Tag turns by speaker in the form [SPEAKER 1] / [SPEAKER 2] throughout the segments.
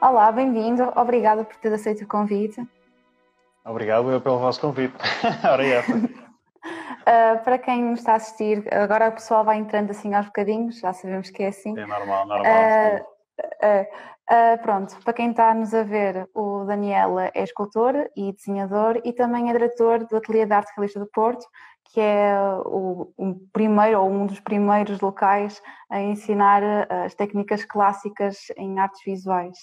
[SPEAKER 1] Olá, bem-vindo. Obrigada por ter aceito o convite.
[SPEAKER 2] Obrigado eu pelo vosso convite. Ora é.
[SPEAKER 1] Uh, para quem nos está a assistir, agora o pessoal vai entrando assim aos bocadinhos, já sabemos que é assim.
[SPEAKER 2] É normal, normal.
[SPEAKER 1] Uh, pronto, para quem está nos a ver, o Daniel é escultor e desenhador e também é diretor do Ateliê de Arte Realista do Porto, que é o, o, primeiro ou um dos primeiros locais a ensinar as técnicas clássicas em artes visuais.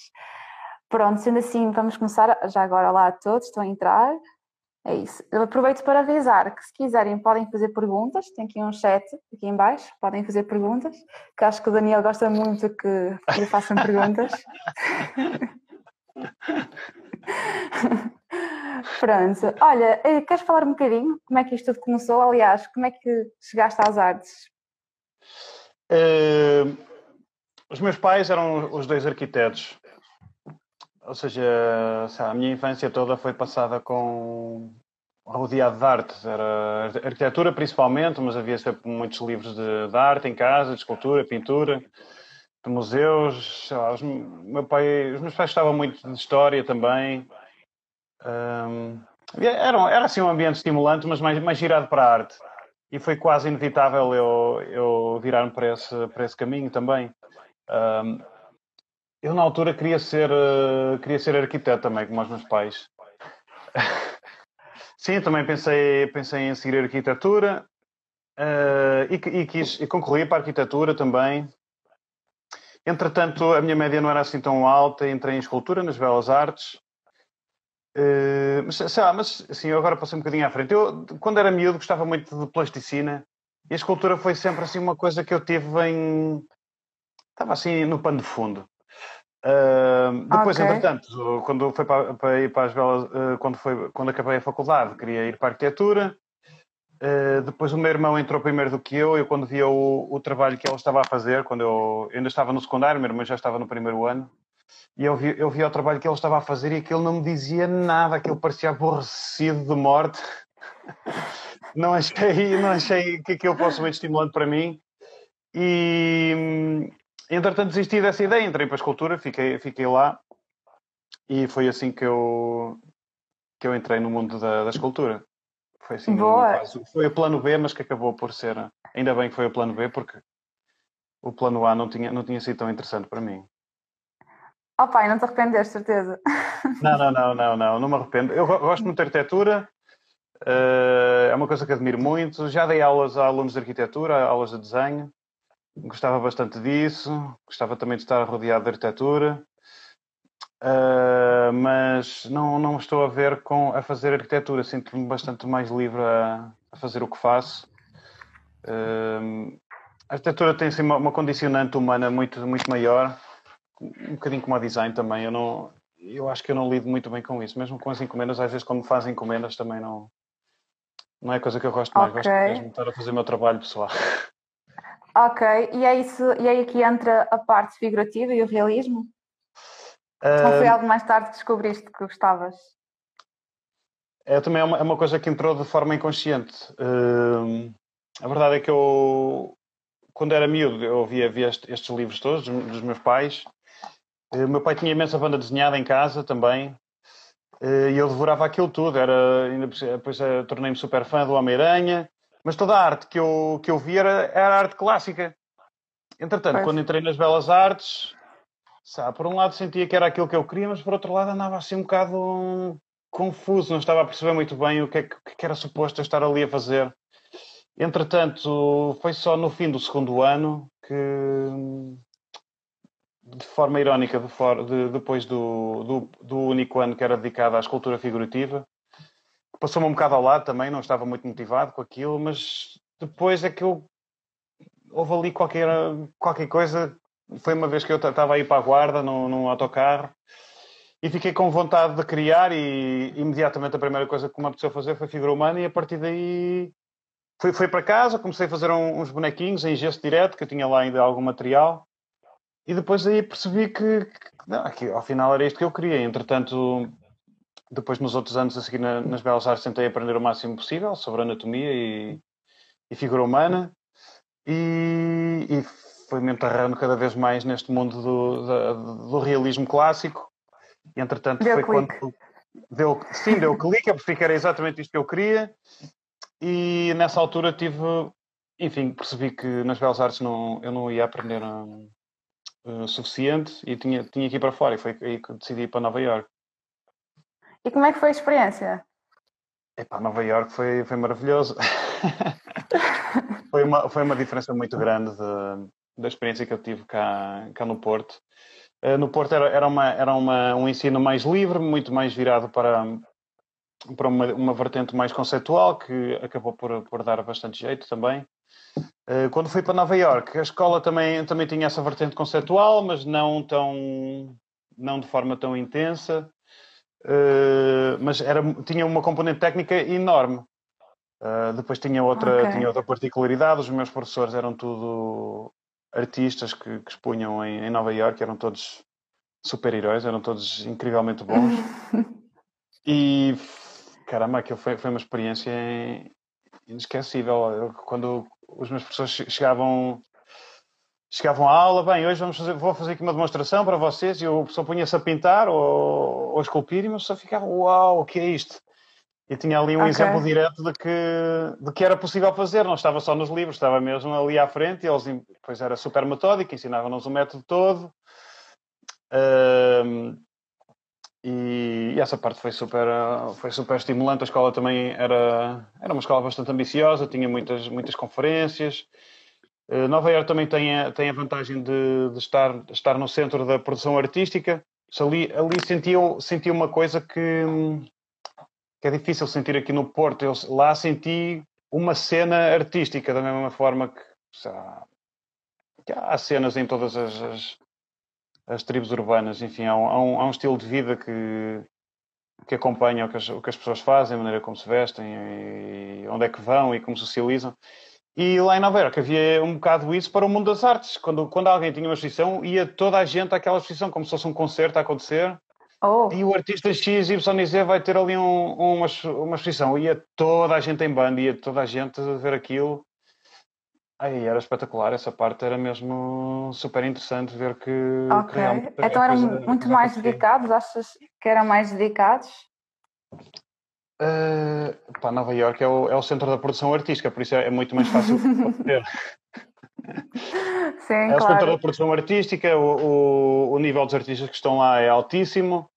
[SPEAKER 1] Pronto, sendo assim, vamos começar. Já agora, lá a todos, estão a entrar. É isso. Eu aproveito para avisar que se quiserem podem fazer perguntas, tem aqui um chat aqui em baixo, podem fazer perguntas, que acho que o Daniel gosta muito que, lhe façam perguntas. Pronto. Olha, eh, queres falar um bocadinho como é que isto tudo começou? Aliás, como é que chegaste às artes?
[SPEAKER 2] Uh, os meus pais eram os dois arquitetos ou seja, a minha infância toda foi passada com rodeado de arte. Era arquitetura principalmente, mas havia sempre muitos livros de, de arte em casa, de escultura, pintura, de museus. Lá, os, meu pai, os meus pais estavam muito de história também. Um, era, era assim um ambiente estimulante, mas mais, mais girado para a arte. E foi quase inevitável eu, eu virar-me para esse, para esse caminho também. Um, eu, na altura, queria ser, uh, queria ser arquiteto também, como os meus pais. Sim, também pensei, pensei em seguir arquitetura uh, e, e, quis, e concorri para a arquitetura também. Entretanto, a minha média não era assim tão alta, entrei em escultura nas Belas Artes. Uh, mas, sei lá, mas assim, eu agora passei um bocadinho à frente. Eu, quando era miúdo, gostava muito de plasticina e a escultura foi sempre assim uma coisa que eu tive em. Estava assim no pano de fundo. Uh, depois, okay. entretanto, quando foi para, para, ir para as belas, uh, quando, foi, quando acabei a faculdade, queria ir para a arquitetura. Uh, depois o meu irmão entrou primeiro do que eu. Eu, quando via o, o trabalho que ele estava a fazer, quando eu, eu ainda estava no secundário, meu irmão já estava no primeiro ano, e eu via, eu via o trabalho que ele estava a fazer e aquilo não me dizia nada, aquilo parecia aborrecido de morte. não achei, não achei que aquilo fosse muito estimulante para mim. E, Entretanto, desisti dessa ideia, entrei para a escultura, fiquei, fiquei lá e foi assim que eu, que eu entrei no mundo da, da escultura. Foi assim,
[SPEAKER 1] Boa.
[SPEAKER 2] Foi o plano B, mas que acabou por ser. Ainda bem que foi o plano B, porque o plano A não tinha, não tinha sido tão interessante para mim.
[SPEAKER 1] Oh pai, não te arrependeste, certeza?
[SPEAKER 2] Não, não, não, não, não, não me arrependo. Eu gosto muito de arquitetura, uh, é uma coisa que admiro muito. Já dei aulas a alunos de arquitetura, aulas de desenho. Gostava bastante disso, gostava também de estar rodeado de arquitetura, uh, mas não, não estou a ver com a fazer arquitetura, sinto-me bastante mais livre a, a, fazer o que faço. Uh, a arquitetura tem assim, uma, uma, condicionante humana muito, muito maior, um bocadinho como a design também. Eu, não, eu acho que eu não lido muito bem com isso, mesmo com as encomendas, às vezes quando fazem encomendas também não, não é coisa que eu gosto mais, okay. gosto mesmo de estar a fazer o meu trabalho pessoal.
[SPEAKER 1] Ok, e é isso, e aí aqui entra a parte figurativa e o realismo? Uh, Ou foi algo mais tarde que descobriste que gostavas?
[SPEAKER 2] É também é uma, é uma coisa que entrou de forma inconsciente. Uh, a verdade é que eu, quando era miúdo, eu ouvia, via estes livros todos dos meus pais. O meu pai tinha imensa banda desenhada em casa também. E eu devorava aquilo tudo. Era, depois tornei-me super fã do Homem-Aranha. Mas toda a arte que eu, que eu vi era, era arte clássica. Entretanto, pois. quando entrei nas Belas Artes, sabe, por um lado sentia que era aquilo que eu queria, mas por outro lado andava assim um bocado confuso, não estava a perceber muito bem o que, é que, que era suposto eu estar ali a fazer. Entretanto, foi só no fim do segundo ano que, de forma irónica, de for, de, depois do, do, do, único ano que era dedicado à escultura figurativa, passou-me um bocado ao lado também, não estava muito motivado com aquilo, mas depois é que eu houve ali qualquer, qualquer coisa. Foi uma vez que eu estava a ir para a guarda num, num autocarro e fiquei com vontade de criar e imediatamente a primeira coisa que me apeteceu fazer foi figura humana e a partir daí fui, fui para casa, comecei a fazer um, uns bonequinhos em gesto direto, que eu tinha lá ainda algum material e depois aí percebi que, que, não, que ao final era isto que eu queria. Entretanto, depois, nos outros anos a seguir na, nas Belas Artes, tentei aprender o máximo possível sobre anatomia e, e figura humana. E, e, foi-me enterrando cada vez mais neste mundo do, do, do realismo clássico. E, entretanto,
[SPEAKER 1] deu
[SPEAKER 2] foi
[SPEAKER 1] clique.
[SPEAKER 2] quando. Deu, sim, deu clique, eu percebi que era exatamente isto que eu queria. E nessa altura tive. Enfim, percebi que nas Belas Artes não, eu não ia aprender uh, suficiente e tinha, tinha que ir para fora. E foi aí que decidi ir para Nova York.
[SPEAKER 1] E como é que foi a experiência?
[SPEAKER 2] Epá, Nova York foi, foi maravilhoso. foi, uma, foi uma diferença muito grande de, da experiência que eu tive cá, cá no Porto. Uh, no Porto era, era, uma, era uma, um ensino mais livre, muito mais virado para, para uma, uma vertente mais conceitual, que acabou por, por dar bastante jeito também. Uh, quando fui para Nova York, a escola também, também tinha essa vertente conceitual, mas não, tão, não de forma tão intensa. Uh, mas era, tinha uma componente técnica enorme. Uh, depois tinha outra, okay. tinha outra particularidade, os meus professores eram tudo artistas que, que expunham em, em Nova York, eram todos super-heróis, eram todos incrivelmente bons. e caramba, aquilo foi, foi uma experiência inesquecível. Quando os meus professores chegavam chegavam à aula, bem, hoje vamos fazer, vou fazer aqui uma demonstração para vocês, e o professor punha-se a pintar ou, ou a esculpir, e o professor ficava, uau, o que é isto? E tinha ali um okay. exemplo direto de que, de que era possível fazer, não estava só nos livros, estava mesmo ali à frente, e eles, depois era super metódico, ensinavam-nos o método todo, um, e, essa parte foi super, foi super estimulante, a escola também era, era uma escola bastante ambiciosa, tinha muitas, muitas conferências, eh, Nova York também tem a, tem a vantagem de, de estar, estar no centro da produção artística. Ali, ali senti, senti uma coisa que, que é difícil sentir aqui no Porto. Eu lá senti uma cena artística, da mesma forma que, que há cenas em todas as, as, as tribos urbanas. Enfim, há um, há um, há um, estilo de vida que, que acompanha o que, as, o que as pessoas fazem, a maneira como se vestem, e onde é que vão e como socializam. E lá em Nova Iorque havia um bocado isso para o mundo das artes. Quando, quando alguém tinha uma exposição, ia toda a gente àquela exposição, como se fosse um concerto a acontecer. Oh. E o artista X, Y Z vai ter ali um, uma, uma exposição. Ia toda a gente em banda, ia toda a gente ver aquilo. Aí era espetacular, essa parte era mesmo super interessante ver que.
[SPEAKER 1] Ok, então eram muito mais dedicados? Achas que eram mais dedicados?
[SPEAKER 2] Uh, pá, Nova York é o, é o centro da produção artística, por isso é, é muito mais fácil de.
[SPEAKER 1] Sim,
[SPEAKER 2] é
[SPEAKER 1] o
[SPEAKER 2] centro da produção artística, o, o, o, nível dos artistas que estão lá é altíssimo,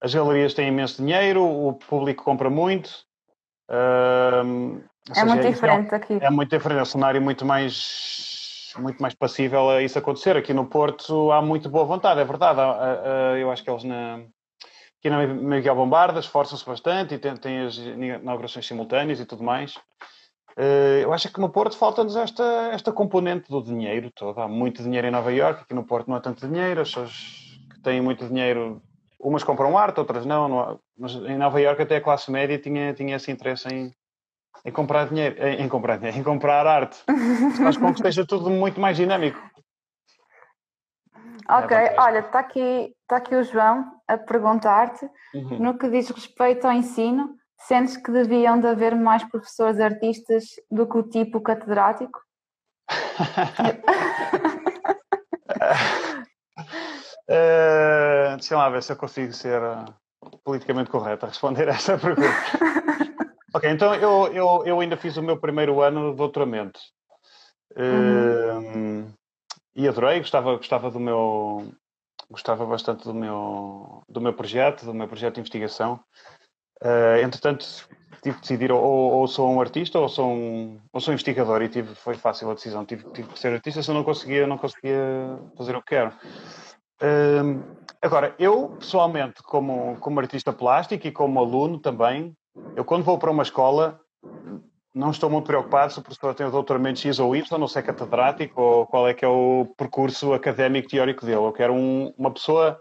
[SPEAKER 2] as galerias têm imenso dinheiro, o público compra muito. Uh,
[SPEAKER 1] é seja, muito é diferente
[SPEAKER 2] é,
[SPEAKER 1] aqui.
[SPEAKER 2] É muito diferente, é um cenário muito mais, muito mais passível a isso acontecer. Aqui no Porto há muito boa vontade, é verdade. eu acho que eles na Aqui na Miguel Bombarda esforçam-se bastante e têm, têm, as inaugurações simultâneas e tudo mais. Uh, eu acho que no Porto falta-nos esta, esta componente do dinheiro todo. Há muito dinheiro em Nova Iorque, aqui no Porto não há tanto dinheiro, as pessoas que têm muito dinheiro, umas compram arte, outras não, não mas em Nova Iorque até a classe média tinha, tinha esse interesse em, em comprar dinheiro, em, comprar dinheiro, em comprar arte. Faz com que esteja tudo muito mais dinâmico.
[SPEAKER 1] Ok, é olha, está aqui, tá aqui o João a perguntar-te, uhum. no que diz respeito ao ensino, sentes que deviam de haver mais professores artistas do que o tipo catedrático?
[SPEAKER 2] uh, deixa lá ver se eu consigo ser uh, politicamente correto a responder essa pergunta. ok, então eu, eu, eu ainda fiz o meu primeiro ano de doutoramento. Uhum. Uh, e adorei, gostava, gostava do meu gostava bastante do meu do meu projeto, do meu projeto de investigação. Uh, entretanto, tive que decidir ou, ou, sou um artista ou sou um ou sou um investigador e tive foi fácil a decisão. Tive, tive que ser artista, se eu não conseguia não conseguia fazer o que quero. Uh, agora, eu pessoalmente como como artista plástico e como aluno também, eu quando vou para uma escola não estou muito preocupado se o professor tem o doutoramento X ou Y, não sei catedrático ou qual é que é o percurso académico teórico dele. Eu quero um, uma pessoa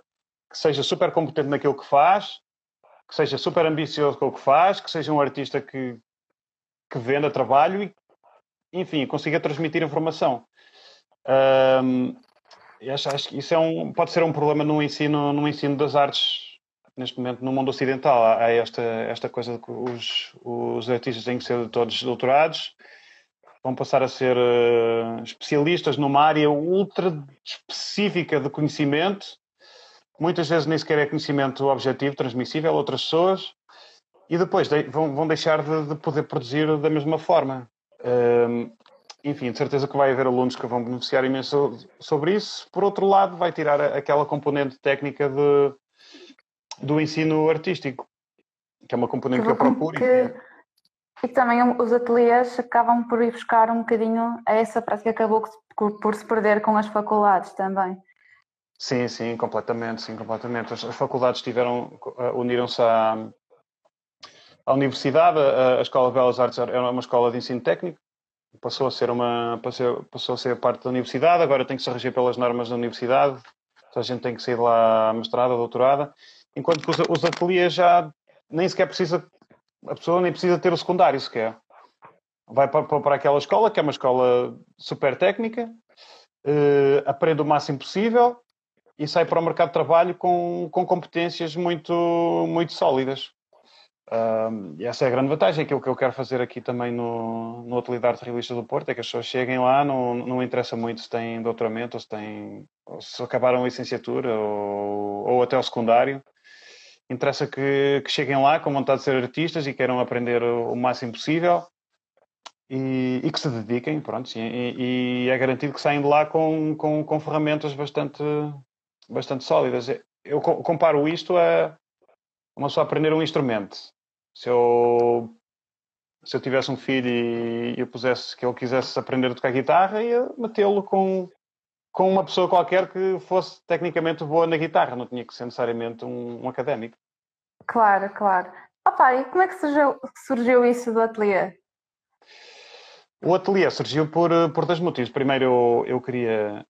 [SPEAKER 2] que seja super competente naquilo que faz, que seja super ambicioso com o que faz, que seja um artista que, que venda trabalho e, enfim, consiga transmitir informação. Um, acho, acho, que isso é um, pode ser um problema no ensino, no ensino das artes neste momento no mundo ocidental há esta, esta coisa de que os, os artistas têm que ser todos doutorados vão passar a ser uh, especialistas numa área ultra específica de conhecimento, muitas vezes nem sequer é conhecimento objetivo, transmissível a outras pessoas, e depois de, vão, vão, deixar de, de, poder produzir da mesma forma. Uh, enfim, de certeza que vai haver alunos que vão beneficiar imenso sobre isso. Por outro lado, vai tirar aquela componente técnica de, do ensino artístico, que é uma componente que, eu procuro. Que,
[SPEAKER 1] e também os ateliês acabam por ir buscar um bocadinho a essa prática que acabou por se perder com as faculdades também.
[SPEAKER 2] Sim, sim, completamente, sim, completamente. As, as faculdades tiveram, uh, uniram-se à, à universidade, a, a, Escola de Belas Artes era uma escola de ensino técnico, passou a ser uma passou, passou a ser parte da universidade, agora tem que se reger pelas normas da universidade, a gente tem que sair lá mestrada, doutorada, enquanto que os, os ateliês já nem sequer precisa a pessoa nem precisa ter o secundário sequer. Vai para, para aquela escola, que é uma escola super técnica, uh, aprende o máximo possível e sai para o mercado de trabalho com, com competências muito, muito sólidas. E essa é a grande vantagem, aquilo que eu quero fazer aqui também no, no Ateliê de Arte Realista do Porto, é que as pessoas cheguem lá, não, não interessa muito se têm doutoramento, ou se, têm, ou se acabaram a licenciatura, ou, ou até o secundário, interessa que, que, cheguem lá com vontade de ser artistas e queiram aprender o, o máximo possível e, e, que se dediquem, pronto, e, e, é garantido que saem de lá com, com, com ferramentas bastante, bastante sólidas. Eu comparo isto a uma só aprender um instrumento. Se eu, se eu tivesse um filho e eu pusesse que ele quisesse aprender a tocar guitarra, ia metê-lo com, com uma pessoa qualquer que fosse tecnicamente boa na guitarra, não tinha que ser necessariamente um, um académico.
[SPEAKER 1] Claro, claro. Opa, e como é que surgiu, surgiu isso do ateliê?
[SPEAKER 2] O ateliê surgiu por, por dois motivos. Primeiro, eu, eu queria,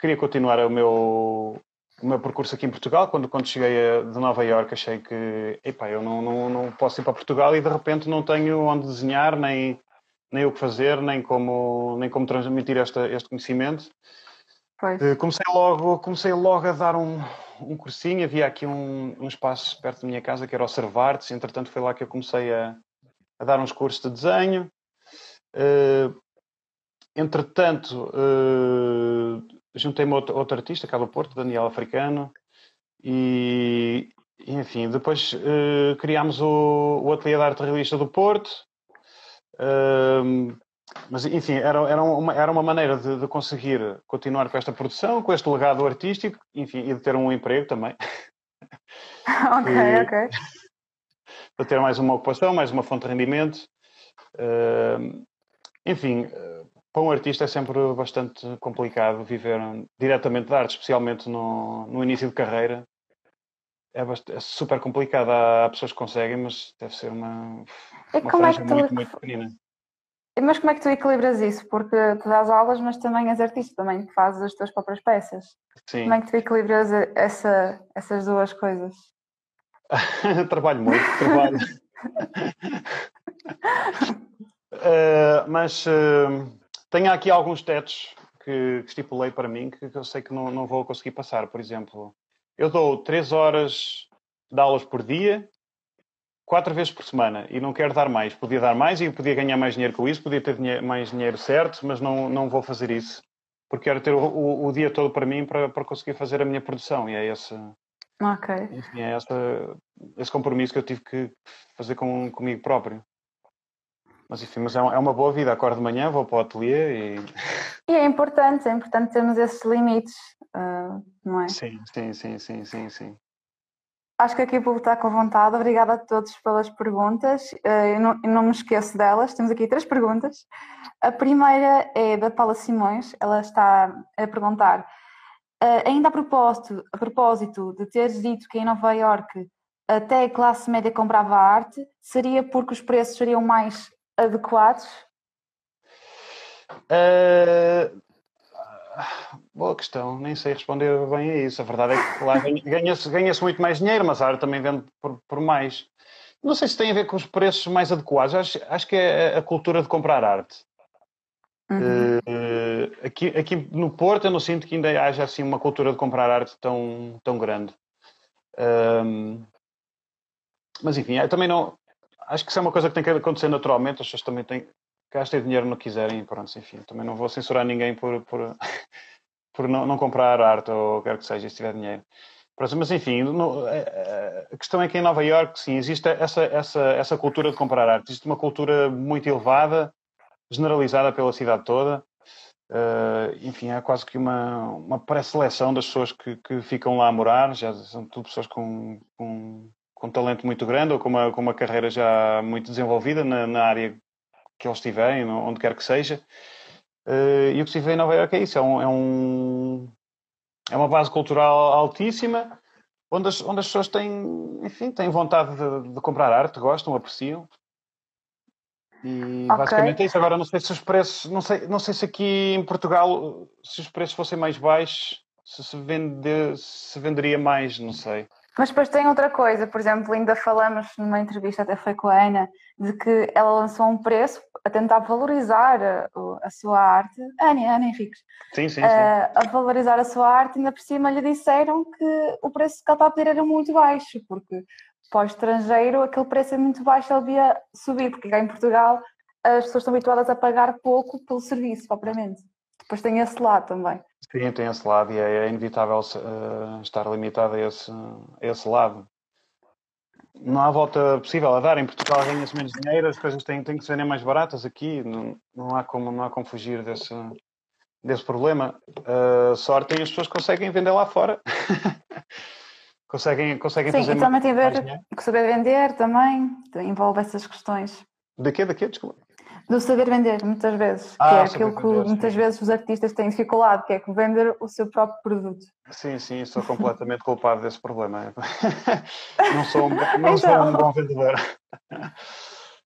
[SPEAKER 2] queria continuar o meu, o meu percurso aqui em Portugal. Quando, quando cheguei de Nova Iorque, achei que epá, eu não, não, não posso ir para Portugal e de repente não tenho onde desenhar, nem, nem o que fazer, nem como, nem como transmitir esta, este conhecimento. Pois. Eh, comecei logo, comecei logo a dar um, um cursinho, havia aqui um, um espaço perto da minha casa que era o Servartes, entretanto foi lá que eu comecei a, a dar uns cursos de desenho. Uh, entretanto, uh, juntei-me a outro, outro, artista, cá do Porto, Daniel Africano, e, enfim, depois uh, criámos o, o Ateliê de Arte Realista do Porto, uh, mas, enfim, era, era, uma, era uma maneira de, de, conseguir continuar com esta produção, com este legado artístico, enfim, e de ter um emprego também.
[SPEAKER 1] ok, e, ok.
[SPEAKER 2] Para ter mais uma ocupação, mais uma fonte de rendimento. Uh, enfim, para um artista é sempre bastante complicado viver diretamente de arte, especialmente no, no início de carreira. É, bastante, é super complicado. Há, pessoas que conseguem, mas deve ser uma, uma franja é tu... muito, muito pequenina.
[SPEAKER 1] Mas como é que tu equilibras isso? Porque tu dás aulas, mas também és artista, também fazes as tuas próprias peças.
[SPEAKER 2] Sim.
[SPEAKER 1] Como é que tu equilibras essa, essas duas coisas?
[SPEAKER 2] trabalho muito, trabalho. uh, mas uh, tenho aqui alguns tetos que, que estipulei para mim que, eu sei que não, não vou conseguir passar. Por exemplo, eu dou 3 horas de aulas por dia quatro vezes por semana e não quero dar mais. Podia dar mais e podia ganhar mais dinheiro com isso, podia ter dinheiro, mais dinheiro certo, mas não, não vou fazer isso. Porque quero ter o, o, o, dia todo para mim para, para conseguir fazer a minha produção e é esse,
[SPEAKER 1] okay.
[SPEAKER 2] enfim, é esse, esse compromisso que eu tive que fazer com, comigo próprio. Mas enfim, mas é, é uma boa vida. Acordo de manhã, vou para o ateliê e...
[SPEAKER 1] E é importante, é importante termos esses limites, uh, não é?
[SPEAKER 2] Sim, sim, sim, sim, sim, sim.
[SPEAKER 1] Acho que aqui o público está com vontade. Obrigada a todos pelas perguntas. Eh, eu não, eu não, me esqueço delas. Temos aqui três perguntas. A primeira é da Paula Simões. Ela está a perguntar: eh, ainda a propósito, a propósito de teres dito que em Nova Iorque até a classe média comprava arte, seria porque os preços seriam mais adequados?
[SPEAKER 2] Uh, Boa questão, nem sei responder bem a isso. A verdade é que lá ganha-se ganha muito mais dinheiro, mas a arte também vende por, por, mais. Não sei se tem a ver com os preços mais adequados, acho, acho que é a cultura de comprar arte. Uhum. Uh, aqui, aqui no Porto eu não sinto que ainda haja assim uma cultura de comprar arte tão, tão grande. Um, mas enfim, também não. Acho que isso é uma coisa que tem que acontecer naturalmente, as pessoas também têm, gastem dinheiro no que quiserem, pronto, enfim, também não vou censurar ninguém por, por, por não, não comprar arte ou quer que seja, se tiver dinheiro. Mas enfim, no, é, é, a questão é que em Nova York, sim, existe essa, essa, essa cultura de comprar arte. Existe uma cultura muito elevada, generalizada pela cidade toda. Uh, enfim, há quase que uma, uma pré-seleção das pessoas que, que ficam lá a morar. Já são tudo pessoas com, com, com um talento muito grande ou com uma, com uma carreira já muito desenvolvida na, na área que eles tiverem, onde quer que seja. Uh, e o que se vê em Nova Iorque é isso, é um, é um é uma base cultural altíssima, onde as, onde as pessoas têm, enfim, têm vontade de, de comprar arte, gostam, apreciam. E okay. basicamente é isso. Agora não sei se os preços, não sei, não sei se aqui em Portugal, se os preços fossem mais baixos, se se, vende, se venderia mais, não sei.
[SPEAKER 1] Mas depois tem outra coisa, por exemplo, ainda falamos numa entrevista até foi com a Ana, de que ela lançou um preço a tentar valorizar a, a sua arte. Ana, Ana Henriques.
[SPEAKER 2] Sim, sim, sim. A,
[SPEAKER 1] a valorizar a sua arte, ainda por cima lhe disseram que o preço que ela estava a pedir era muito baixo, porque para o estrangeiro aquele preço é muito baixo, ele devia subir, porque cá em Portugal as pessoas estão habituadas a pagar pouco pelo serviço, propriamente. Depois tem esse lado também.
[SPEAKER 2] Sim, tem esse lado e é, é inevitável uh, estar limitado a esse, a esse lado. Não há volta possível a dar. Em Portugal ganha-se menos dinheiro, as coisas têm, têm que se vender mais baratas aqui. Não, não, há, como, não há como fugir desse, desse problema. Uh, sorte tem as pessoas que conseguem vender lá fora. conseguem, conseguem
[SPEAKER 1] Sim,
[SPEAKER 2] fazer
[SPEAKER 1] e também tem a ver com saber vender também, envolve essas questões.
[SPEAKER 2] De quê? De quê? Desculpa.
[SPEAKER 1] Do saber vender, muitas vezes, ah, que é aquilo que muitas sim. vezes os artistas têm dificuldade, que é que vender o seu próprio produto.
[SPEAKER 2] Sim, sim, sou completamente culpado desse problema. não sou um, não então... sou um bom vendedor.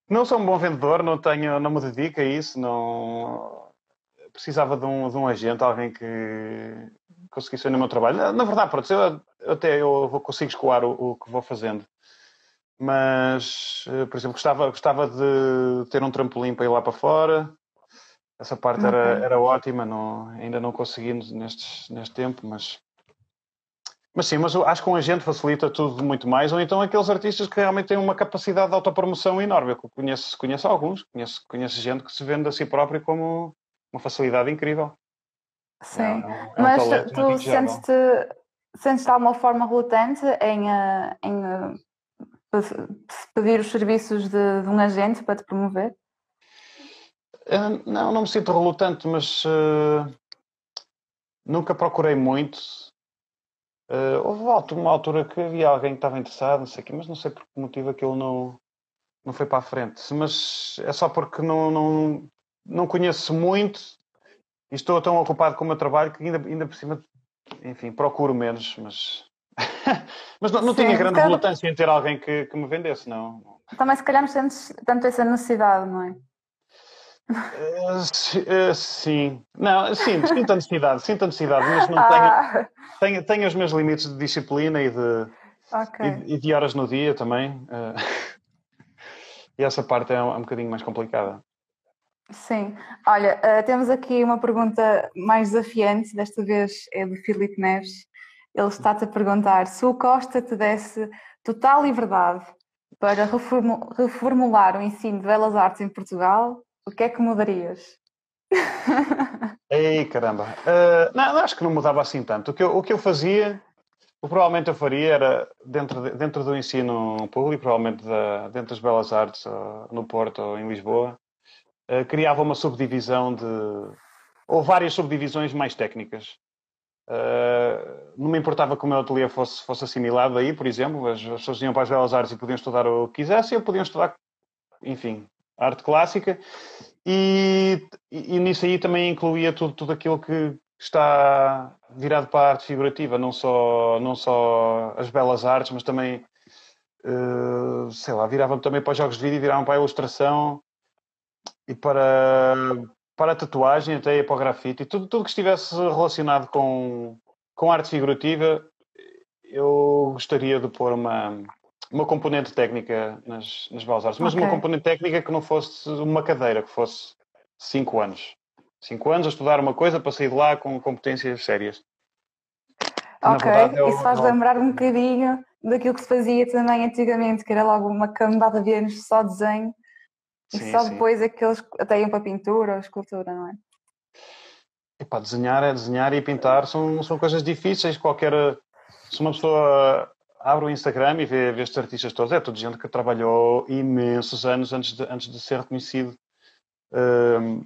[SPEAKER 2] Não sou um bom vendedor, não tenho, não me dedico a isso, não precisava de um, de um agente, alguém que conseguisse fazer o meu trabalho. Na, na verdade, pronto, eu, até eu consigo escoar o, o que vou fazendo mas, eh, por exemplo, gostava, gostava de ter um trampolim para ir lá para fora. Essa parte okay. era, era ótima, não, ainda não conseguimos neste, neste tempo, mas, mas sim, mas acho que um agente facilita tudo muito mais, ou então aqueles artistas que realmente têm uma capacidade de autopromoção enorme. Eu conheço, conheço alguns, conheço, conheço gente que se vende a si próprio como uma facilidade incrível.
[SPEAKER 1] Sim, é, é um mas tu sentes-te sentes de alguma forma relutante em, eh, em eh, pedir os serviços de, de um agente para te promover?
[SPEAKER 2] Uh, não, não me sinto relutante, mas uh, nunca procurei muito. Uh, houve uma altura que havia alguém que estava interessado, não sei o quê, mas não sei por que motivo aquilo não, não foi para a frente. Mas é só porque não, não, não conheço muito e estou tão ocupado com o meu trabalho que ainda, ainda por cima, enfim, procuro menos, mas Mas não, não Sim, tinha grande relutância em ter alguém que, que me vendesse, não.
[SPEAKER 1] Também se calhar não sentes tanto essa necessidade, não é?
[SPEAKER 2] Uh, sim, não, sim, sinto a necessidade, sinto a necessidade, mas não ah. tenho, tenho, tenho os meus limites de disciplina e de, okay. e, e, de horas no dia também. Uh, e essa parte é um, é um bocadinho mais complicada.
[SPEAKER 1] Sim, olha, temos aqui uma pergunta mais desafiante, desta vez é do Filipe Neves, ele está-te a perguntar se o Costa te desse total liberdade para reformular o ensino de belas artes em Portugal, o que é que mudarias?
[SPEAKER 2] Ei, caramba. Uh, não, acho que não mudava assim tanto. O que eu, o que eu fazia, o que provavelmente eu faria era, dentro, de, dentro do ensino público, provavelmente da, dentro das belas artes, no Porto ou em Lisboa, uh, criava uma subdivisão de. ou várias subdivisões mais técnicas. Uh, não me importava que o meu ateliê fosse, fosse assimilado aí, por exemplo, as, as pessoas iam para as belas artes e podiam estudar o que quisessem, ou podiam estudar, enfim, arte clássica, e, e, e, nisso aí também incluía tudo, tudo aquilo que está virado para a arte figurativa, não só, não só as belas artes, mas também, uh, sei lá, viravam também para os jogos de vídeo, viravam para a ilustração. E para para a tatuagem, até para o grafite, e tudo, tudo que estivesse relacionado com, com arte figurativa, eu gostaria de pôr uma, uma componente técnica nas, nas belas artes, mas okay. uma componente técnica que não fosse uma cadeira, que fosse 5 anos. 5 anos a estudar uma coisa para sair de lá com competências sérias.
[SPEAKER 1] Ok, verdade, eu, isso faz não... lembrar um bocadinho daquilo que se fazia também antigamente, que era logo uma cambada de anos só desenho E sim, só sim. depois é que eles até iam para pintura ou escultura, não é?
[SPEAKER 2] Epá, desenhar é desenhar e pintar são, são coisas difíceis. Qualquer. Se uma pessoa abre o Instagram e vê, vê estes artistas todos, é tudo gente que trabalhou imensos anos antes de, antes de ser reconhecido. Um,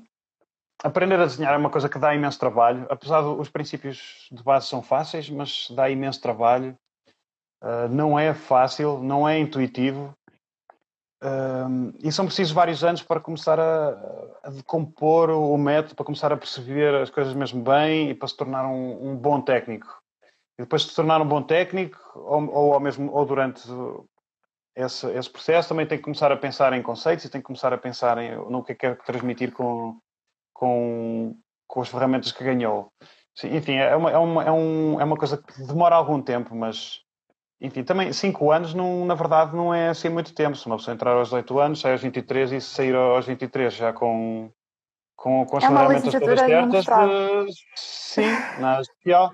[SPEAKER 2] aprender a desenhar é uma coisa que dá imenso trabalho, apesar dos princípios de base são fáceis, mas dá imenso trabalho. Uh, não é fácil, não é intuitivo. Um, e são precisos vários anos para começar a, a, decompor o método, para começar a perceber as coisas mesmo bem e para se tornar um, um bom técnico. E depois de se tornar um bom técnico, ou, ou, mesmo ou durante esse, esse, processo, também tem que começar a pensar em conceitos e tem que começar a pensar em, no que é que quer transmitir com, com, com as ferramentas que ganhou. Sim, enfim, é uma, é, uma, é, um, é uma coisa que demora algum tempo, mas enfim, também 5 anos, não, na verdade, não é assim muito tempo. Se uma pessoa entrar aos 18 anos, sai aos 23 e sair aos 23 já com, com, com as é ferramentas todas certas, de, sim, na especial.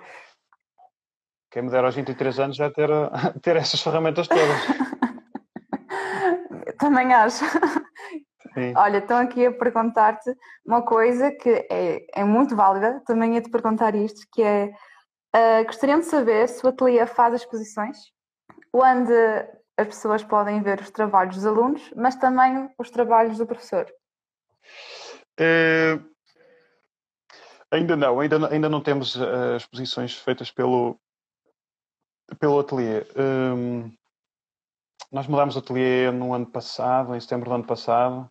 [SPEAKER 2] Quem me der aos 23 anos vai ter, ter essas ferramentas todas.
[SPEAKER 1] Também acho. Sim. Olha, estão aqui a perguntar-te uma coisa que é, é muito válida, também ia te perguntar isto, que é uh, gostariam de saber se o ateliê faz exposições onde as pessoas podem ver os trabalhos dos alunos, mas também os trabalhos do professor?
[SPEAKER 2] É... Ainda não, ainda, ainda não temos uh, exposições feitas pelo, pelo ateliê. Um, nós mudámos o ateliê no ano passado, em setembro do ano passado.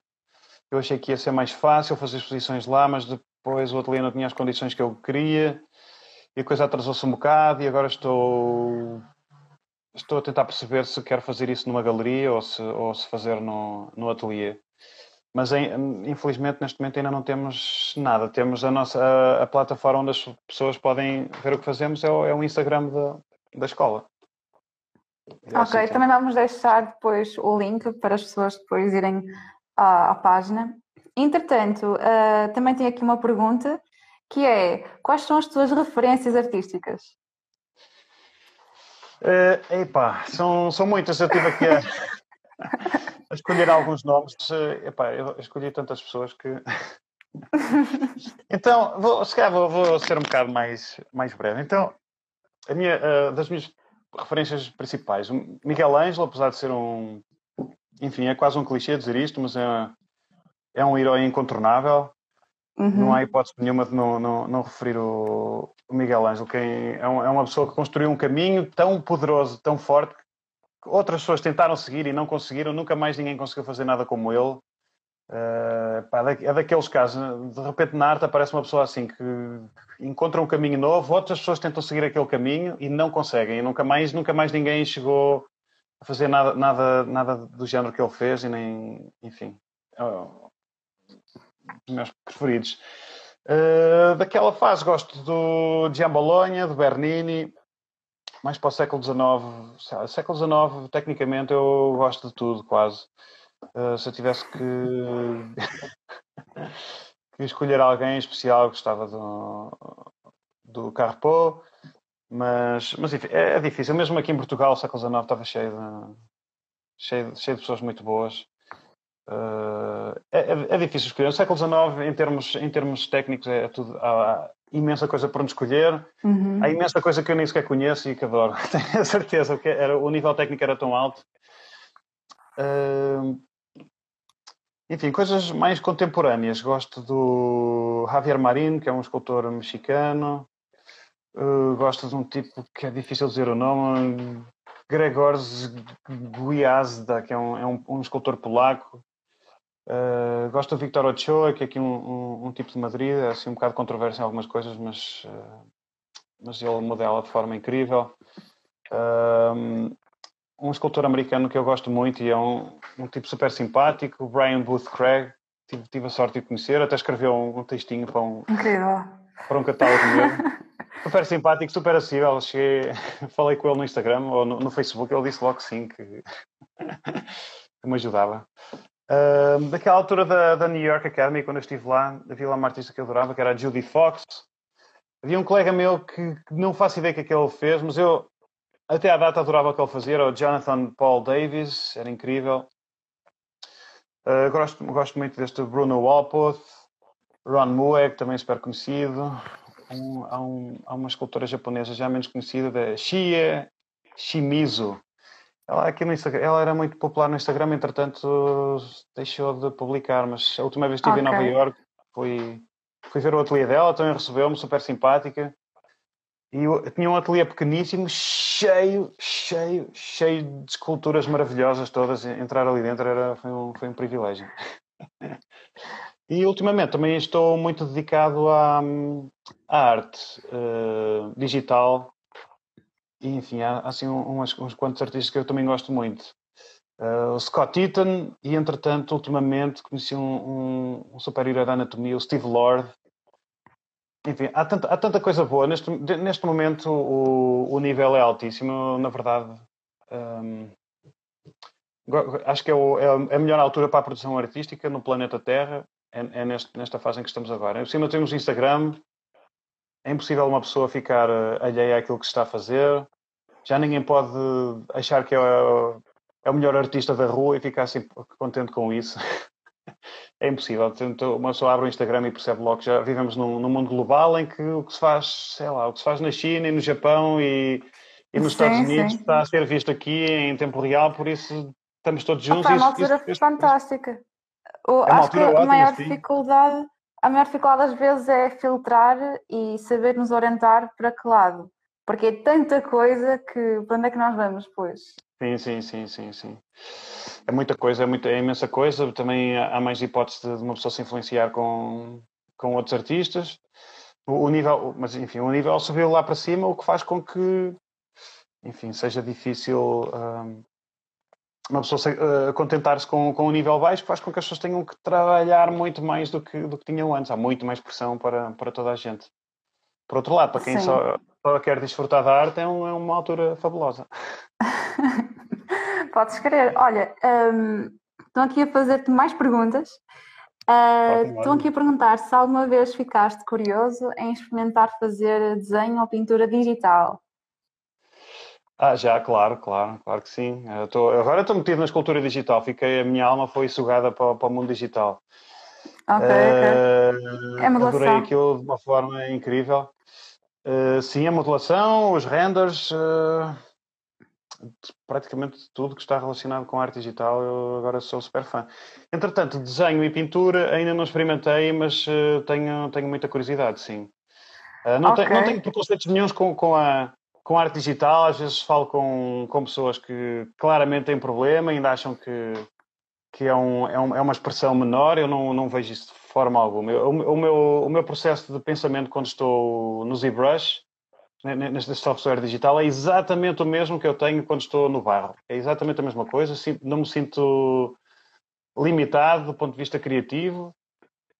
[SPEAKER 2] Eu achei que ia ser mais fácil fazer exposições lá, mas depois o ateliê não tinha as condições que eu queria e a coisa atrasou-se um bocado e agora estou estou a tentar perceber se quero fazer isso numa galeria ou se, ou se fazer no, no ateliê. Mas infelizmente neste momento ainda não temos nada. Temos a nossa a, a plataforma onde as pessoas podem ver o que fazemos é o, é o Instagram da, da escola.
[SPEAKER 1] É ok, assim também vamos deixar depois o link para as pessoas depois irem à, à página. Entretanto, uh, também tenho aqui uma pergunta que é quais são as tuas referências artísticas?
[SPEAKER 2] Uh, epá, são, são muitas. Eu estive aqui a, a escolher alguns nomes. Uh, epá, eu escolhi tantas pessoas que. então, vou, se calhar vou, vou, ser um bocado mais, mais breve. Então, a minha, uh, das minhas referências principais, Miguel Ângelo, apesar de ser um. Enfim, é quase um clichê dizer isto, mas é, é um herói incontornável. Uhum. Não há hipótese nenhuma de não, não, não referir o, o Miguel Ângelo, que é, é, uma pessoa que construiu um caminho tão poderoso, tão forte, que outras pessoas tentaram seguir e não conseguiram, nunca mais ninguém conseguiu fazer nada como ele. Uh, pá, é daqueles casos, de repente na arte aparece uma pessoa assim que encontra um caminho novo, outras pessoas tentam seguir aquele caminho e não conseguem, e nunca mais, nunca mais ninguém chegou a fazer nada, nada, nada do género que ele fez e nem, enfim, meus preferidos. Uh, daquela fase gosto do Giambologna, do Bernini, mais para o século XIX. Século XIX, tecnicamente, eu gosto de tudo, quase. Uh, se eu tivesse que, que, escolher alguém especial, gostava do, do Carpo, mas, mas enfim, é, é, difícil. Mesmo aqui em Portugal, o século XIX estava cheio de, cheio, cheio de pessoas muito boas. Uh, é, é, difícil escolher. No século XIX, em termos, em termos técnicos, é tudo, há, imensa coisa para onde escolher. Uhum. Há imensa coisa que eu nem sequer conheço e que adoro. Tenho a certeza que era, o nível técnico era tão alto. Uh, enfim, coisas mais contemporâneas. Gosto do Javier Marín, que é um escultor mexicano. Uh, gosto de um tipo que é difícil dizer o nome, Gregor Guiazda, que é um, é um, um escultor polaco. Uh, gosto do Victor Ochoa, que é aqui um, um, um, tipo de Madrid, é assim um bocado controverso em algumas coisas, mas, uh, mas ele modela de forma incrível. Uh, um escultor americano que eu gosto muito e é um, um tipo super simpático, o Brian Booth Craig, tive, tive, a sorte de conhecer, até escreveu um, um textinho para um, para um catálogo meu. Super simpático, super acessível. Cheguei, falei com ele no Instagram ou no, no Facebook, ele disse logo que sim, que, que me ajudava. Uh, daquela altura da, da, New York Academy, quando eu estive lá, havia lá uma artista que eu adorava, que era a Judy Fox. Havia um colega meu que, que não faço ideia o que é que ele fez, mas eu até à data adorava o que ele fazia, era o Jonathan Paul Davis, era incrível. Uh, gosto, gosto muito deste Bruno Walpoth, Ron Mueg, também super conhecido. Um, há, um, há, uma escultora japonesa já menos conhecida, da Shie Shimizu. Ela, aqui no Instagram, ela era muito popular no Instagram, entretanto deixou de publicar, mas a última vez que estive okay. em Nova York fui, fui ver o ateliê dela, também recebeu-me, super simpática. E eu, tinha um ateliê pequeníssimo, cheio, cheio, cheio de esculturas maravilhosas todas. Entrar ali dentro era, foi, um, foi um privilégio. e ultimamente também estou muito dedicado à, à arte uh, digital. E, enfim, há assim uns, uns quantos artistas que eu também gosto muito. Uh, o Scott Eaton e, entretanto, ultimamente conheci um, um, um super-herói da anatomia, o Steve Lord, enfim, há tanta, há tanta coisa boa. Neste, neste momento o, o nível é altíssimo, na verdade. Um, acho que é, o, é, a melhor altura para a produção artística no planeta Terra. É, é neste, nesta fase em que estamos agora. Por cima temos Instagram. É impossível uma pessoa ficar eh, alheia àquilo que se está a fazer. Já ninguém pode achar que é, é o melhor artista da rua e ficar assim contente com isso. é impossível. Uma pessoa abre o Instagram e percebe logo que já vivemos num, num, mundo global em que o que se faz, sei lá, o que se faz na China e no Japão e, e nos sim, Estados Unidos sim. está a ser visto aqui em tempo real, por isso estamos todos juntos.
[SPEAKER 1] Opa, é uma altura isso, fantástica. O, é acho que a maior sim. dificuldade, a maior dificuldade às vezes é filtrar e saber nos orientar para que lado. Porque é tanta coisa que para onde é que nós vamos, pois?
[SPEAKER 2] Sim, sim, sim, sim, sim é muita coisa, é, muita, é imensa coisa. Também há mais hipótese de uma pessoa se influenciar com, com outros artistas. O, o nível, mas enfim, o nível subiu lá para cima, o que faz com que, enfim, seja difícil um, uma pessoa uh, contentar-se com, com um nível baixo, faz com que as pessoas tenham que trabalhar muito mais do que, do que tinham antes. Há muito mais pressão para, para toda a gente. Por outro lado, para quem só, só, quer desfrutar da arte, é, um, é uma altura fabulosa.
[SPEAKER 1] Podes querer. Olha, um, estão aqui a fazer-te mais perguntas. Uh, estão aqui a perguntar se alguma vez ficaste curioso em experimentar fazer desenho ou pintura digital.
[SPEAKER 2] Ah, já, claro, claro, claro que sim. Eu tô, agora estou metido na escultura digital. Fiquei, a minha alma foi sugada para, para o mundo digital.
[SPEAKER 1] Ok, uh, É modelação.
[SPEAKER 2] Adorei aquilo de uma forma incrível. Uh, sim, a modelação, os renders. Uh, praticamente tudo que está relacionado com arte digital, eu agora sou super fã. Entretanto, desenho e pintura ainda não experimentei, mas tenho, tenho muita curiosidade, sim. Não, okay. tenho, não tenho preconceitos nenhums com, com, a, com arte digital, às vezes falo com, com pessoas que claramente têm problema, ainda acham que, que é, um, é, um, é uma expressão menor, eu não, não vejo isso de forma alguma. Eu, o, o, meu, o meu processo de pensamento quando estou no ZBrush neste software digital é exatamente o mesmo que eu tenho quando estou no barro. É exatamente a mesma coisa. Não me sinto limitado do ponto de vista criativo.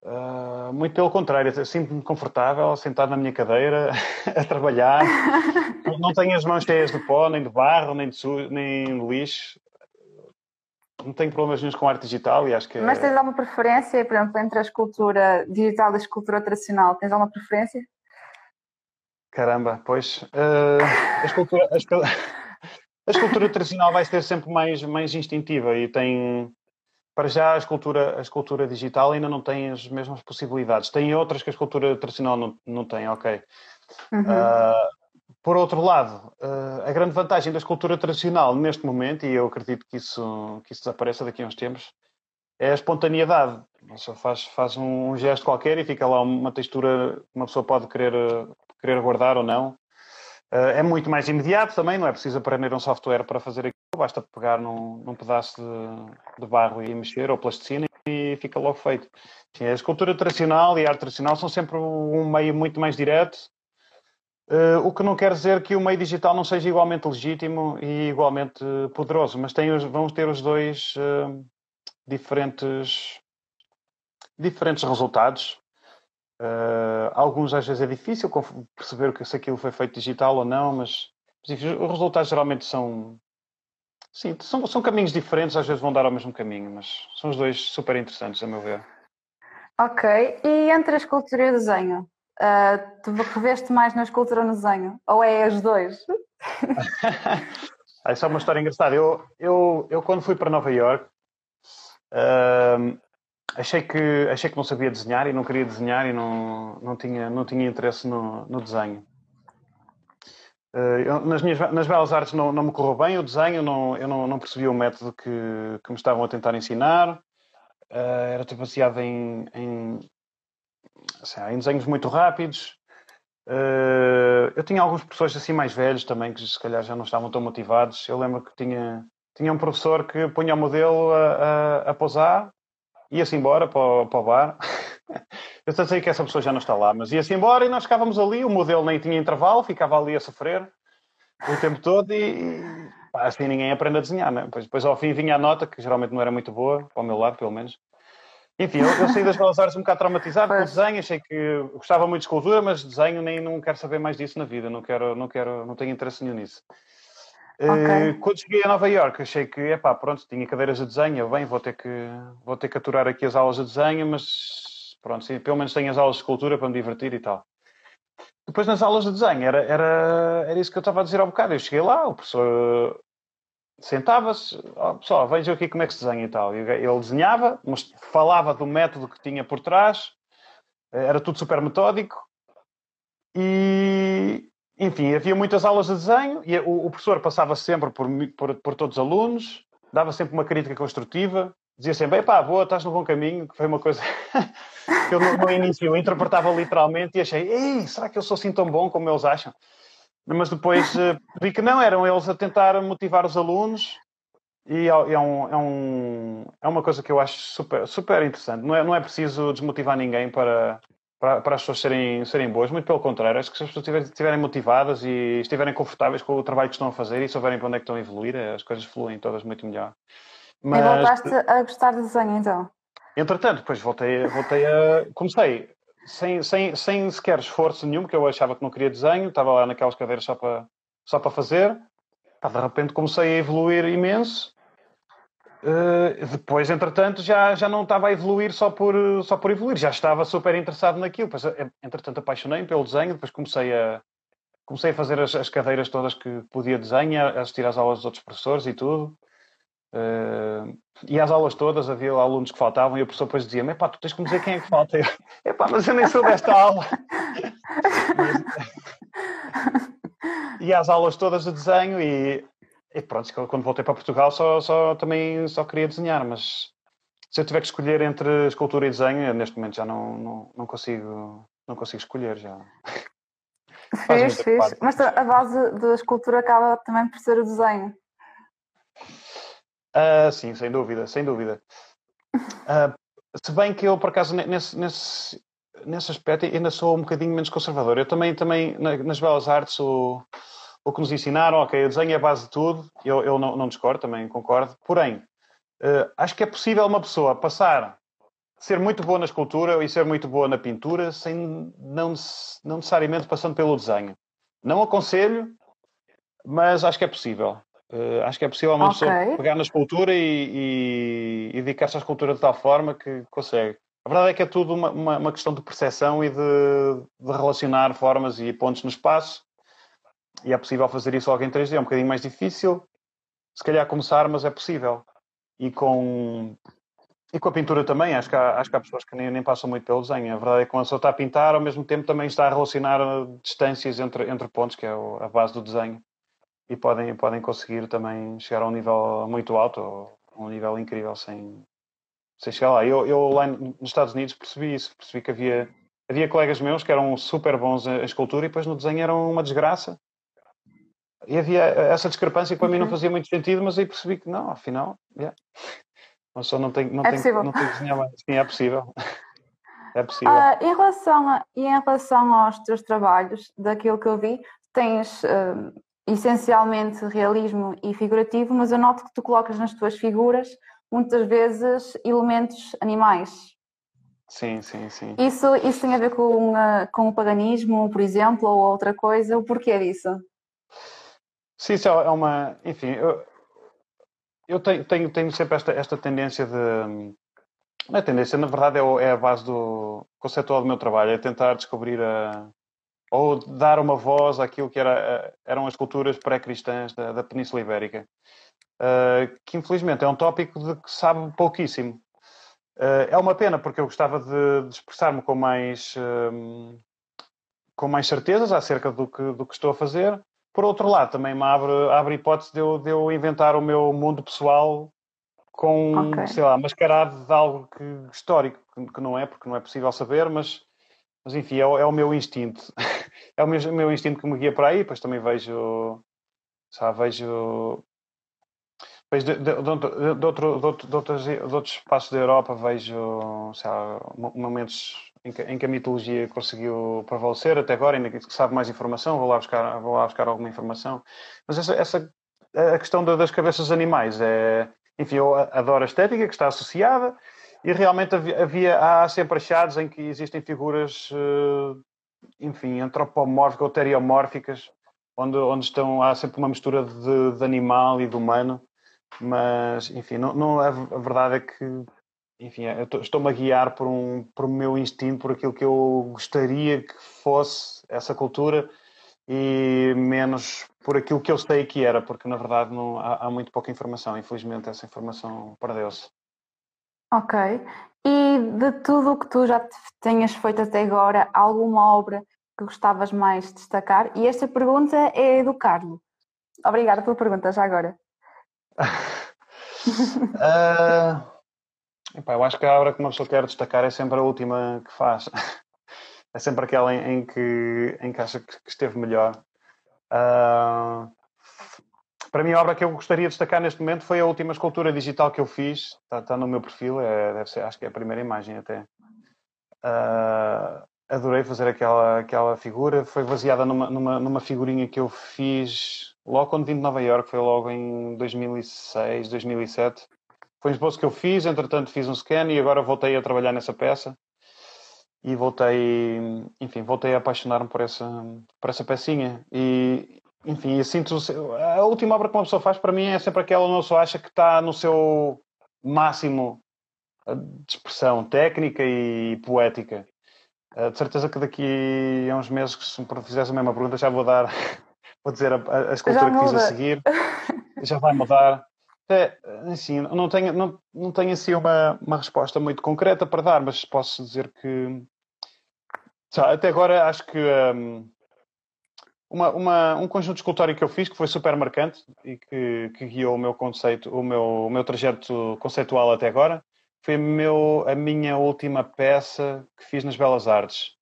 [SPEAKER 2] Uh, muito pelo contrário, sinto-me confortável, sentado na minha cadeira, a trabalhar. Não tenho as mãos cheias de pó, nem de barro, nem de, nem de lixo. Não tenho problemas nenhum com arte digital e acho que.
[SPEAKER 1] Mas tens alguma preferência, por exemplo, entre a escultura digital e a escultura tradicional? Tens alguma preferência?
[SPEAKER 2] Caramba, pois. Uh, a, escultura, a, escultura, a, escultura, tradicional vai ser sempre mais, mais instintiva e tem. Para já, a escultura, a escultura digital ainda não tem as mesmas possibilidades. Tem outras que a escultura tradicional não, não tem, ok. Uhum. Uh, por outro lado, uh, a grande vantagem da escultura tradicional neste momento, e eu acredito que isso, que isso desapareça daqui a uns tempos, é a espontaneidade. Você faz, faz um gesto qualquer e fica lá uma textura que uma pessoa pode querer querer guardar ou não. Uh, é muito mais imediato também, não é preciso aprender um software para fazer aquilo, basta pegar num, num pedaço de, de, barro e mexer, ou plasticina, e fica logo feito. Sim, a escultura tradicional e a arte tradicional são sempre um meio muito mais direto, uh, o que não quer dizer que o meio digital não seja igualmente legítimo e igualmente poderoso, mas tem, vamos ter os dois uh, diferentes, diferentes resultados Uh, alguns às vezes é difícil perceber se aquilo foi feito digital ou não, mas, os resultados geralmente são, sim, são, são caminhos diferentes, às vezes vão dar ao mesmo caminho, mas são os dois super interessantes, a meu ver.
[SPEAKER 1] Ok, e entre a escultura e o desenho? Uh, tu reveste mais na escultura ou no desenho? Ou é os dois?
[SPEAKER 2] É uma história engraçada. Eu, eu, eu quando fui para Nova York, Uh, achei, que, achei que não sabia desenhar e não queria desenhar e não, não, tinha, não tinha interesse no, no desenho. Uh, eu, nas, minhas, nas belas artes não, não me correu bem o desenho, não, eu não, não percebi o método que, que me estavam a tentar ensinar. Uh, era tipo baseado em, em, assim, desenhos muito rápidos. Uh, eu tinha alguns professores assim mais velhos também que se calhar já não estavam tão motivados. Eu lembro que tinha, tinha um professor que punha o modelo a, a, a pousar, ia-se embora para o, para o bar. eu sei que essa pessoa já não está lá, mas ia-se embora e nós ficávamos ali. O modelo nem tinha intervalo, ficava ali a sofrer o tempo todo e, e pá, assim ninguém aprende a desenhar. Né? Depois, depois ao fim vinha a nota, que geralmente não era muito boa, ao meu lado pelo menos. Enfim, eu, eu saí das belas artes um bocado traumatizado com o desenho, achei que gostava muito de escultura, mas desenho nem não quero saber mais disso na vida, não quero, não quero, não tenho interesse nenhum nisso. Okay. Uh, quando cheguei a Nova York, achei que, epá, pronto, tinha cadeiras de desenho, bem, vou ter que, vou ter que aturar aqui as aulas de desenho, mas pronto, sim, pelo menos tenho as aulas de escultura para me divertir e tal. Depois nas aulas de desenho, era, era, era isso que eu estava a dizer ao bocado, eu cheguei lá, o professor sentava-se, oh, pessoal, vejam aqui como é que se desenha e tal. Ele desenhava, mas falava do método que tinha por trás, era tudo super metódico e, enfim, havia muitas aulas de desenho e o, o professor passava sempre por, por, por, todos os alunos, dava sempre uma crítica construtiva, dizia sempre, pá, boa, estás no bom caminho, que foi uma coisa que eu no, no início eu interpretava literalmente e achei, ei, será que eu sou assim tão bom como eles acham? Mas depois uh, vi que não, eram eles a tentar motivar os alunos e é, é, um, é, um, é uma coisa que eu acho super, super interessante. Não é, não é preciso desmotivar ninguém para, para, para as pessoas serem, serem boas, muito pelo contrário, acho que se as pessoas estiverem motivadas e estiverem confortáveis com o trabalho que estão a fazer e souberem para onde é que estão a evoluir, as coisas fluem todas muito melhor.
[SPEAKER 1] Mas, e voltaste a gostar de desenho então?
[SPEAKER 2] Entretanto, depois voltei, voltei a. Comecei sem, sem, sem sequer esforço nenhum, porque eu achava que não queria desenho, estava lá naquelas cadeiras só para, só para fazer. De repente comecei a evoluir imenso. Uh, depois, entretanto, já, já não estava a evoluir só por, só por evoluir, já estava super interessado naquilo. Depois, eh, entretanto, apaixonei-me pelo desenho, depois comecei a, comecei a fazer as, as cadeiras todas que podia desenho, a assistir às aulas dos outros professores e tudo. Uh, e às aulas todas havia alunos que faltavam e o professor depois dizia-me: Epá, tu tens que me dizer quem é que falta. Eu, Epá, mas eu nem sou desta aula. e às aulas todas de desenho e, e, pronto, quando voltei para Portugal só, só, também só queria desenhar, mas se eu tiver que escolher entre escultura e desenho, neste momento já não, não, não consigo não consigo escolher já.
[SPEAKER 1] Fez, fez. Mas a base da escultura acaba também por ser o desenho.
[SPEAKER 2] Uh, sim, sem dúvida, sem dúvida. Uh, se bem que eu, por acaso, nesse, nesse, nesse aspecto ainda sou um bocadinho menos conservador. Eu também, também nas belas artes, o, o que nos ensinaram, ok, o desenho é a base de tudo, eu, eu não, não discordo, também concordo. Porém, uh, acho que é possível uma pessoa passar, ser muito boa na escultura e ser muito boa na pintura, sem não, não necessariamente passando pelo desenho. Não aconselho, mas acho que é possível. Uh, acho que é possível uma okay. pessoa pegar na escultura e, e, e dedicar-se à escultura de tal forma que consegue. A verdade é que é tudo uma, uma, uma questão de percepção e de, de, relacionar formas e pontos no espaço. E é possível fazer isso logo em 3D. É um bocadinho mais difícil, se calhar começar, mas é possível. E com, e com a pintura também, acho que há, acho que há pessoas que nem, nem passam muito pelo desenho. A verdade é que quando a pessoa está a pintar, ao mesmo tempo também está a relacionar distâncias entre, entre pontos, que é a base do desenho e podem, podem conseguir também chegar a um nível muito alto, a um nível incrível sem, sem chegar lá. Eu, eu lá nos Estados Unidos percebi isso, percebi que havia, havia colegas meus que eram super bons em escultura e depois no desenho eram uma desgraça. E havia essa discrepância que para uhum. mim não uhum. fazia muito sentido, mas aí percebi que não, afinal, yeah. Só não tem, não é tem, não tem que desenhar mais. Sim, é possível. É possível.
[SPEAKER 1] Uh, em, relação a, e em relação aos teus trabalhos, daquilo que eu vi, tens uh, essencialmente realismo e figurativo, mas eu noto que tu colocas nas tuas figuras muitas vezes elementos animais.
[SPEAKER 2] Sim, sim, sim.
[SPEAKER 1] Isso, isso tem a ver com, uh, com o paganismo, por exemplo, ou outra coisa? O porquê disso?
[SPEAKER 2] Sim, isso é uma. Enfim, eu, eu tenho, tenho, tenho sempre esta, esta tendência de. Não é tendência, na verdade é, é a base do conceitual do meu trabalho, é tentar descobrir a, ou dar uma voz àquilo que era, eh, eram as culturas pré-cristãs da, da, Península Ibérica. uh, que infelizmente é um tópico de que sabe pouquíssimo. Uh, é uma pena porque eu gostava de, de expressar-me com mais, um, com mais certezas acerca do que, do que estou a fazer. Por outro lado, também me abre, abre hipótese de eu, de eu inventar o meu mundo pessoal com, okay. sei lá, mascarado de algo que, histórico, que, que, não é, porque não é possível saber, mas, mas enfim, é, é o meu instinto. é o meu, meu instinto que me guia para aí, depois também vejo, sabe, vejo Pois de, de, de, de, outro, outro, outros, de outros espaços da Europa vejo lá, momentos em que, em que, a mitologia conseguiu prevalecer até agora, ainda que sabe mais informação, vou lá buscar, vou lá buscar alguma informação. Mas essa, essa a questão das cabeças animais é, enfim, eu adoro a estética que está associada e realmente havia, havia há sempre achados em que existem figuras, eh, enfim, antropomórficas ou teriomórficas, onde, onde estão, há sempre uma mistura de, de animal e de humano mas, enfim, não, não, a, verdade é que, enfim, estou-me a guiar por, um, por meu instinto, por aquilo que eu gostaria que fosse essa cultura e menos por aquilo que eu sei que era, porque na verdade não, há, há muito pouca informação. Infelizmente, essa informação perdeu-se.
[SPEAKER 1] Ok. E de tudo o que tu já tenhas feito até agora, alguma obra que gostavas mais de destacar? E esta pergunta é do Carlos. Obrigada pela pergunta, já agora
[SPEAKER 2] uh, epá, eu acho que a obra que uma pessoa quer destacar é sempre a última que faz. é sempre aquela em, em, que, em que acha que, esteve melhor. Uh, para mim, a obra que eu gostaria de destacar neste momento foi a última escultura digital que eu fiz. Está, está no meu perfil, é, deve ser, acho que é a primeira imagem até. Uh, adorei fazer aquela, aquela figura. Foi baseada numa, numa, numa figurinha que eu fiz logo quando vim de Nova York, foi logo em 2006, 2007. Foi um esboço que eu fiz, entretanto fiz um scan e agora voltei a trabalhar nessa peça e voltei, enfim, voltei a apaixonar-me por essa, por essa pecinha. E, enfim, sinto a última obra que uma pessoa faz para mim é sempre aquela que uma pessoa acha que está no seu máximo de expressão técnica e poética. Eh, de certeza que daqui a uns meses, se me fizeres a mesma pergunta, já vou dar vou dizer a, a escultura que fiz a seguir, já vai mudar. É, assim, não tenho, não, não tenho assim uma, uma resposta muito concreta para dar, mas posso dizer que até agora acho que um, uma, uma, um conjunto escultórico que eu fiz que foi super marcante e que, que guiou o meu conceito, o meu, o meu trajeto conceitual até agora, foi meu, a minha última peça que fiz nas Belas Artes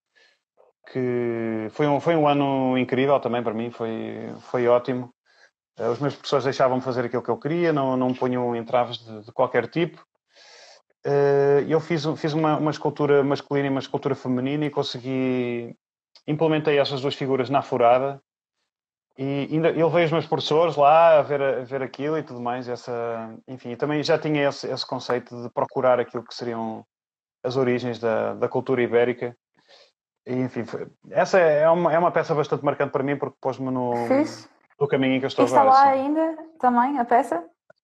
[SPEAKER 2] que foi um, foi um ano incrível também para mim, foi, foi ótimo. Eh, os meus professores deixavam-me fazer aquilo que eu queria, não, não me punham entraves de, de qualquer tipo. Eh, eu fiz, fiz uma, uma escultura masculina e uma escultura feminina e consegui. Implementei essas duas figuras na furada e ainda eu vejo os meus professores lá a ver, a ver aquilo e tudo mais. Essa, enfim, também já tinha esse, esse conceito de procurar aquilo que seriam as origens da, da cultura ibérica enfim, foi, essa é uma, é uma peça bastante marcante para mim porque pôs-me no, no caminho em que eu estou
[SPEAKER 1] está
[SPEAKER 2] agora.
[SPEAKER 1] Está lá ainda também a peça?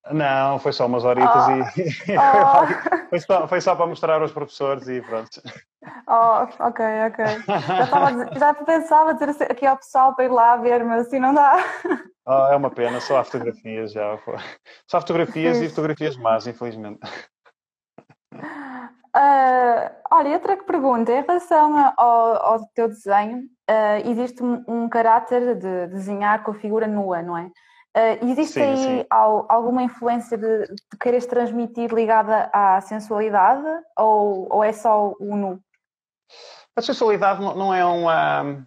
[SPEAKER 2] Não, foi só umas horitas oh. e oh. foi, só, foi só para mostrar aos professores e pronto.
[SPEAKER 1] Oh, ok, ok. Já, estava, já pensava dizer aqui ao pessoal para ir lá ver, mas assim não dá.
[SPEAKER 2] Oh, é uma pena, só há fotografias já. Só há fotografias e fotografias más, infelizmente.
[SPEAKER 1] Uh, olha, outra pergunta, em relação ao, ao teu desenho, uh, existe um, um, caráter de desenhar com a figura nua, não é? Uh, existe sim, aí sim. alguma influência de, de quereres transmitir ligada à sensualidade ou, ou é só o nu?
[SPEAKER 2] A sensualidade não é, uma,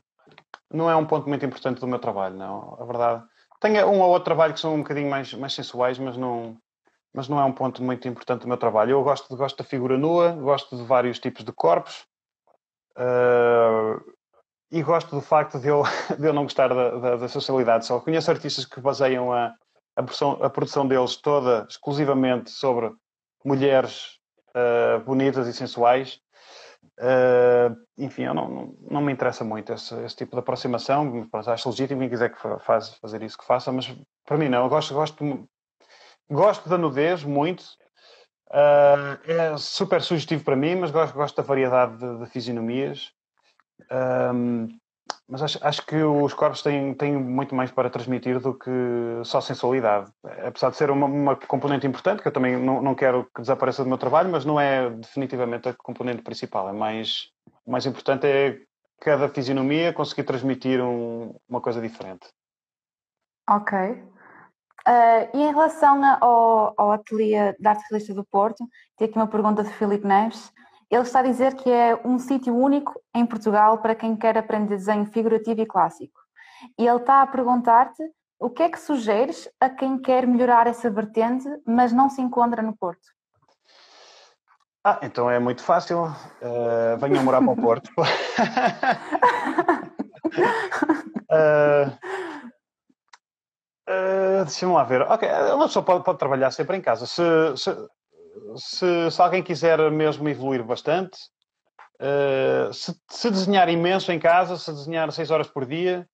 [SPEAKER 2] não é um ponto muito importante do meu trabalho, não. A verdade. Tenho um ou outro trabalho que são um bocadinho mais, mais sensuais, mas não, mas não é um ponto muito importante do meu trabalho. Eu gosto, gosto da figura nua, gosto de vários tipos de corpos uh, e gosto do facto de eu, de eu não gostar da, da, da socialidade. Só conheço artistas que baseiam a, a, produção, a produção deles toda exclusivamente sobre mulheres uh, bonitas e sensuais. Uh, enfim, eu não, não, não, me interessa muito esse, esse, tipo de aproximação. Acho legítimo quem quiser que faz, fazer isso que faça, mas para mim não. Eu gosto, gosto Gosto da nudez muito. Uh, é super sugestivo para mim, mas gosto, gosto da variedade de, de fisionomias. Um, mas acho, acho, que os corpos têm, têm muito mais para transmitir do que só sensualidade. Apesar de ser uma, uma componente importante, que eu também não, não, quero que desapareça do meu trabalho, mas não é definitivamente a componente principal. É mais, mais importante é cada fisionomia conseguir transmitir um, uma coisa diferente.
[SPEAKER 1] Ok. Uh, e em relação ao, ao ateliê de arte realista do Porto, tem aqui uma pergunta de Filipe Neves. Ele está a dizer que é um sítio único em Portugal para quem quer aprender desenho figurativo e clássico. E ele está a perguntar-te o que é que sugeres a quem quer melhorar essa vertente, mas não se encontra no Porto?
[SPEAKER 2] Ah, então é muito fácil. Uh, venham morar para o Porto. uh, uh, Deixa-me lá ver. Ok, uma pessoa pode, pode trabalhar sempre em casa. Se, se, se, se alguém quiser mesmo evoluir bastante, uh, se, se, desenhar imenso em casa, se desenhar 6 horas por dia,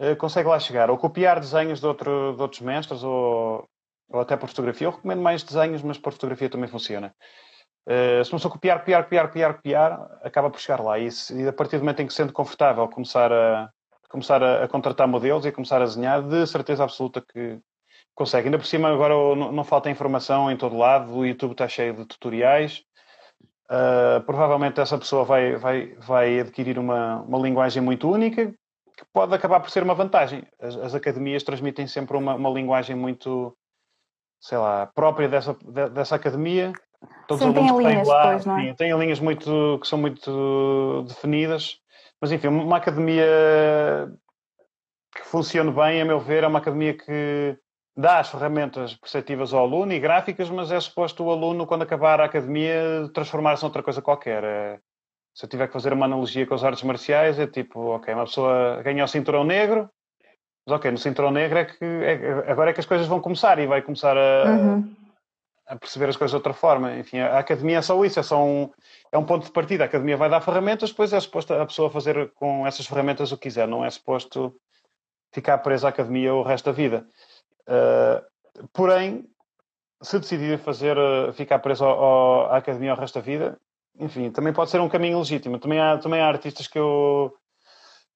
[SPEAKER 2] uh, consegue lá chegar. Ou copiar desenhos de, outro, de outros mestres, ou, ou até por fotografia. Eu recomendo mais desenhos, mas por fotografia também funciona. Uh, se começar a copiar, copiar, copiar, copiar, copiar, acaba por chegar lá. E, se, e a partir do momento em que se sente confortável começar a, começar a, a, contratar modelos e começar a desenhar, de certeza absoluta que, consegue. Ainda por cima, agora não, não falta informação em todo lado, o YouTube está cheio de tutoriais. Uh, provavelmente essa pessoa vai, vai, vai adquirir uma, uma linguagem muito única que pode acabar por ser uma vantagem. As, as academias transmitem sempre uma, uma linguagem muito, sei lá, própria dessa, de, dessa academia.
[SPEAKER 1] Todos Sim, os alunos tem linhas lá, depois, não é?
[SPEAKER 2] têm linhas muito, que são muito definidas. Mas enfim, uma academia que funcione bem, a meu ver, é uma academia que dá as ferramentas perceptivas ao aluno e gráficas, mas é suposto o aluno, quando acabar a academia, transformar-se noutra coisa qualquer. É, se eu tiver que fazer uma analogia com as artes marciais, é tipo, ok, uma pessoa ganha o cinturão negro, mas ok, no cinturão negro é que é, agora é que as coisas vão começar e vai começar a, uhum. a, perceber as coisas de outra forma. Enfim, a academia é só isso, é só um, é um ponto de partida. A academia vai dar ferramentas, depois é suposto a pessoa fazer com essas ferramentas o que quiser, não é suposto ficar presa à academia o resto da vida. Uh, porém, se decidir fazer, uh, ficar preso ao, ao, à academia o resto da vida, enfim, também pode ser um caminho legítimo. Também há, também há artistas que eu,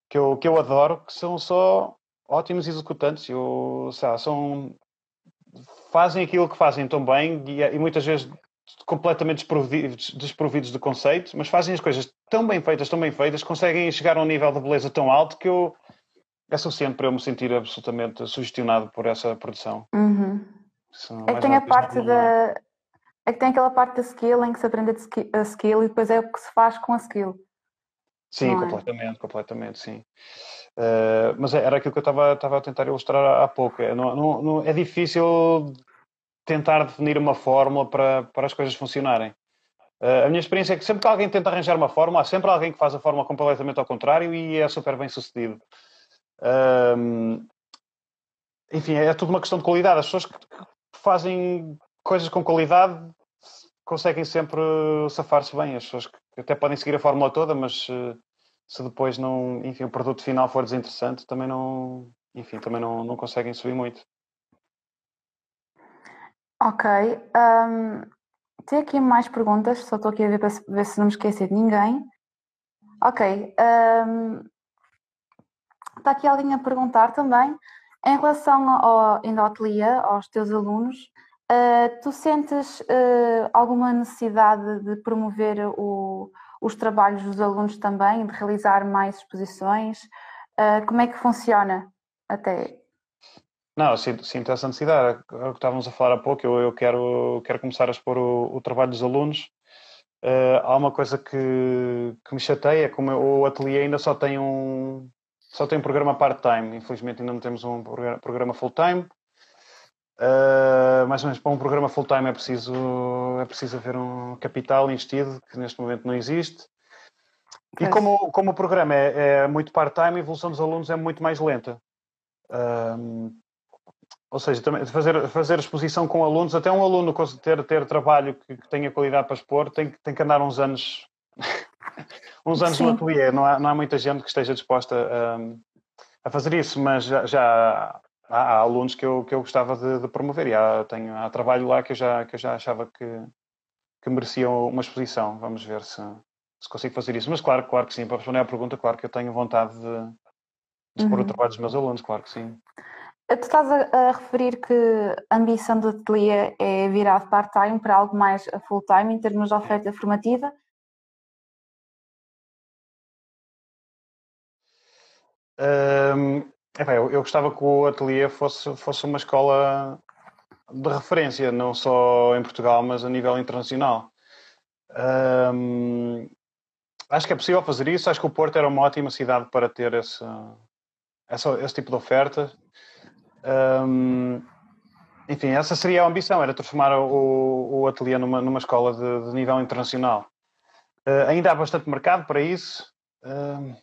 [SPEAKER 2] que, eu, que eu adoro que são só ótimos executantes. Eu, lá, são, fazem aquilo que fazem tão bem e, e muitas vezes completamente desprovidos, desprovidos de conceito, mas fazem as coisas tão bem feitas, tão bem feitas, conseguem chegar a um nível de beleza tão alto que eu é suficiente para eu me sentir absolutamente sugestionado por essa produção.
[SPEAKER 1] Uhum. É que tem a parte da. É que tem aquela parte da skill em que se aprende a skill e depois é o que se faz com a skill.
[SPEAKER 2] Sim, é? completamente, completamente, sim. Uh, mas era aquilo que eu estava, estava a tentar ilustrar há pouco. É, não, não, não, é difícil tentar definir uma fórmula para, para as coisas funcionarem. Uh, a minha experiência é que sempre que alguém tenta arranjar uma fórmula, há sempre alguém que faz a fórmula completamente ao contrário e é super bem sucedido. Um, enfim, é tudo uma questão de qualidade. As pessoas que fazem coisas com qualidade conseguem sempre safar-se bem. As pessoas que até podem seguir a fórmula toda, mas se, se, depois não, enfim, o produto final for desinteressante, também não, enfim, também não, não conseguem subir muito.
[SPEAKER 1] Ok. Um, tem aqui mais perguntas, só estou aqui a ver para ver se não me esqueci de ninguém. Ok. Um, Está aqui alguém a perguntar também, em relação ao, ateliê, aos teus alunos, uh, tu sentes uh, alguma necessidade de promover o, os trabalhos dos alunos também, de realizar mais exposições? Uh, como é que funciona até?
[SPEAKER 2] Não, sinto, sinto essa necessidade. É o que estávamos a falar há pouco. Eu, eu quero, quero começar a expor o, o trabalho dos alunos. Há uma coisa que, que me chateia, é como o ateliê ainda só tem um, só tem programa part-time. Infelizmente ainda não temos um programa full-time. Uh, ou menos para um programa full-time é preciso, é preciso haver um capital investido, que neste momento não existe. E como, como o programa é, é muito part-time, a evolução dos alunos é muito mais lenta. Uh, ou seja, também fazer, fazer exposição com alunos, até um aluno ter, ter trabalho que, que tenha qualidade para expor, tem, tem que andar uns anos uns anos Sim. no ateliê. Não há, não há muita gente que esteja disposta a, a fazer isso, mas já, já há, há, alunos que eu, que eu gostava de, de promover e há, tenho, há trabalho lá que eu já, que eu já achava que, que mereciam uma exposição. Vamos ver se, se consigo fazer isso. Mas claro, claro que sim, para responder à pergunta, claro que eu tenho vontade de, dispor uhum. o trabalho dos meus alunos, claro que sim.
[SPEAKER 1] Tu estás a, a, referir que a ambição do ateliê é virar de part-time para algo mais full-time em termos de oferta formativa.
[SPEAKER 2] Eu, eu, gostava que o ateliê fosse, fosse uma escola de referência, não só em Portugal, mas a nível internacional. Acho que é possível fazer isso. Acho que o Porto era uma ótima cidade para ter esse, esse, esse tipo de oferta. Enfim, essa seria a ambição, era transformar o, o ateliê numa, numa escola de, de nível internacional. Uh, ainda há bastante mercado para isso, uh,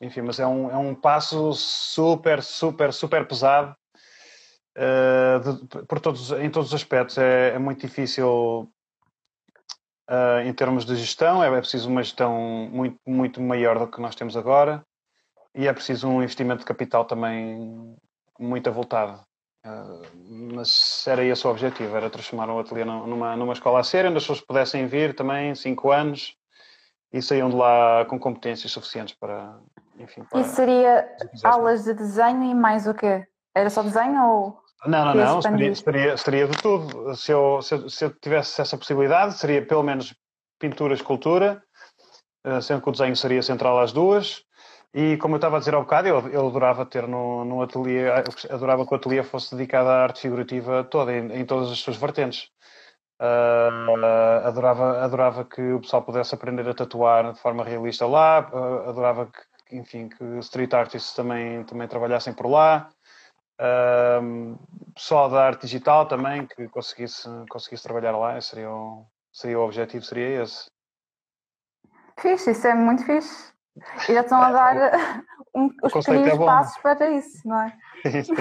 [SPEAKER 2] enfim, mas é um, é um passo super, super, super pesado uh, de, por todos, em todos os aspectos. É, é muito difícil em termos de gestão, é, é preciso uma gestão muito, muito maior do que nós temos agora e é preciso um investimento de capital também muito avultado. Uh, mas era esse o objetivo, era transformar o ateliê numa, numa escola a sério, onde as pessoas pudessem vir também, cinco anos, e saíam de lá com competências suficientes para, enfim... Para,
[SPEAKER 1] e seria aulas de desenho e mais o quê? Era só desenho ou...
[SPEAKER 2] Não, não, não, seria, seria, seria, de tudo. Se eu, se, eu, se eu tivesse essa possibilidade, seria pelo menos pintura, escultura, ah, sendo que o desenho seria central às duas, e como eu estava a dizer há bocado, eu, eu adorava ter no, no ateliê, adorava que o ateliê fosse dedicado à arte figurativa toda, em, em todas as suas vertentes. Uh, adorava, adorava que o pessoal pudesse aprender a tatuar de forma realista lá, uh, adorava que, enfim, que street artists também, também trabalhassem por lá. Uh, pessoal da arte digital também que conseguisse, conseguisse trabalhar lá, seria o, seria o objetivo, seria esse.
[SPEAKER 1] Fixe, isso é muito fixe. E já estão a dar um, os pequenos é passos para isso, não é? Sim, sim.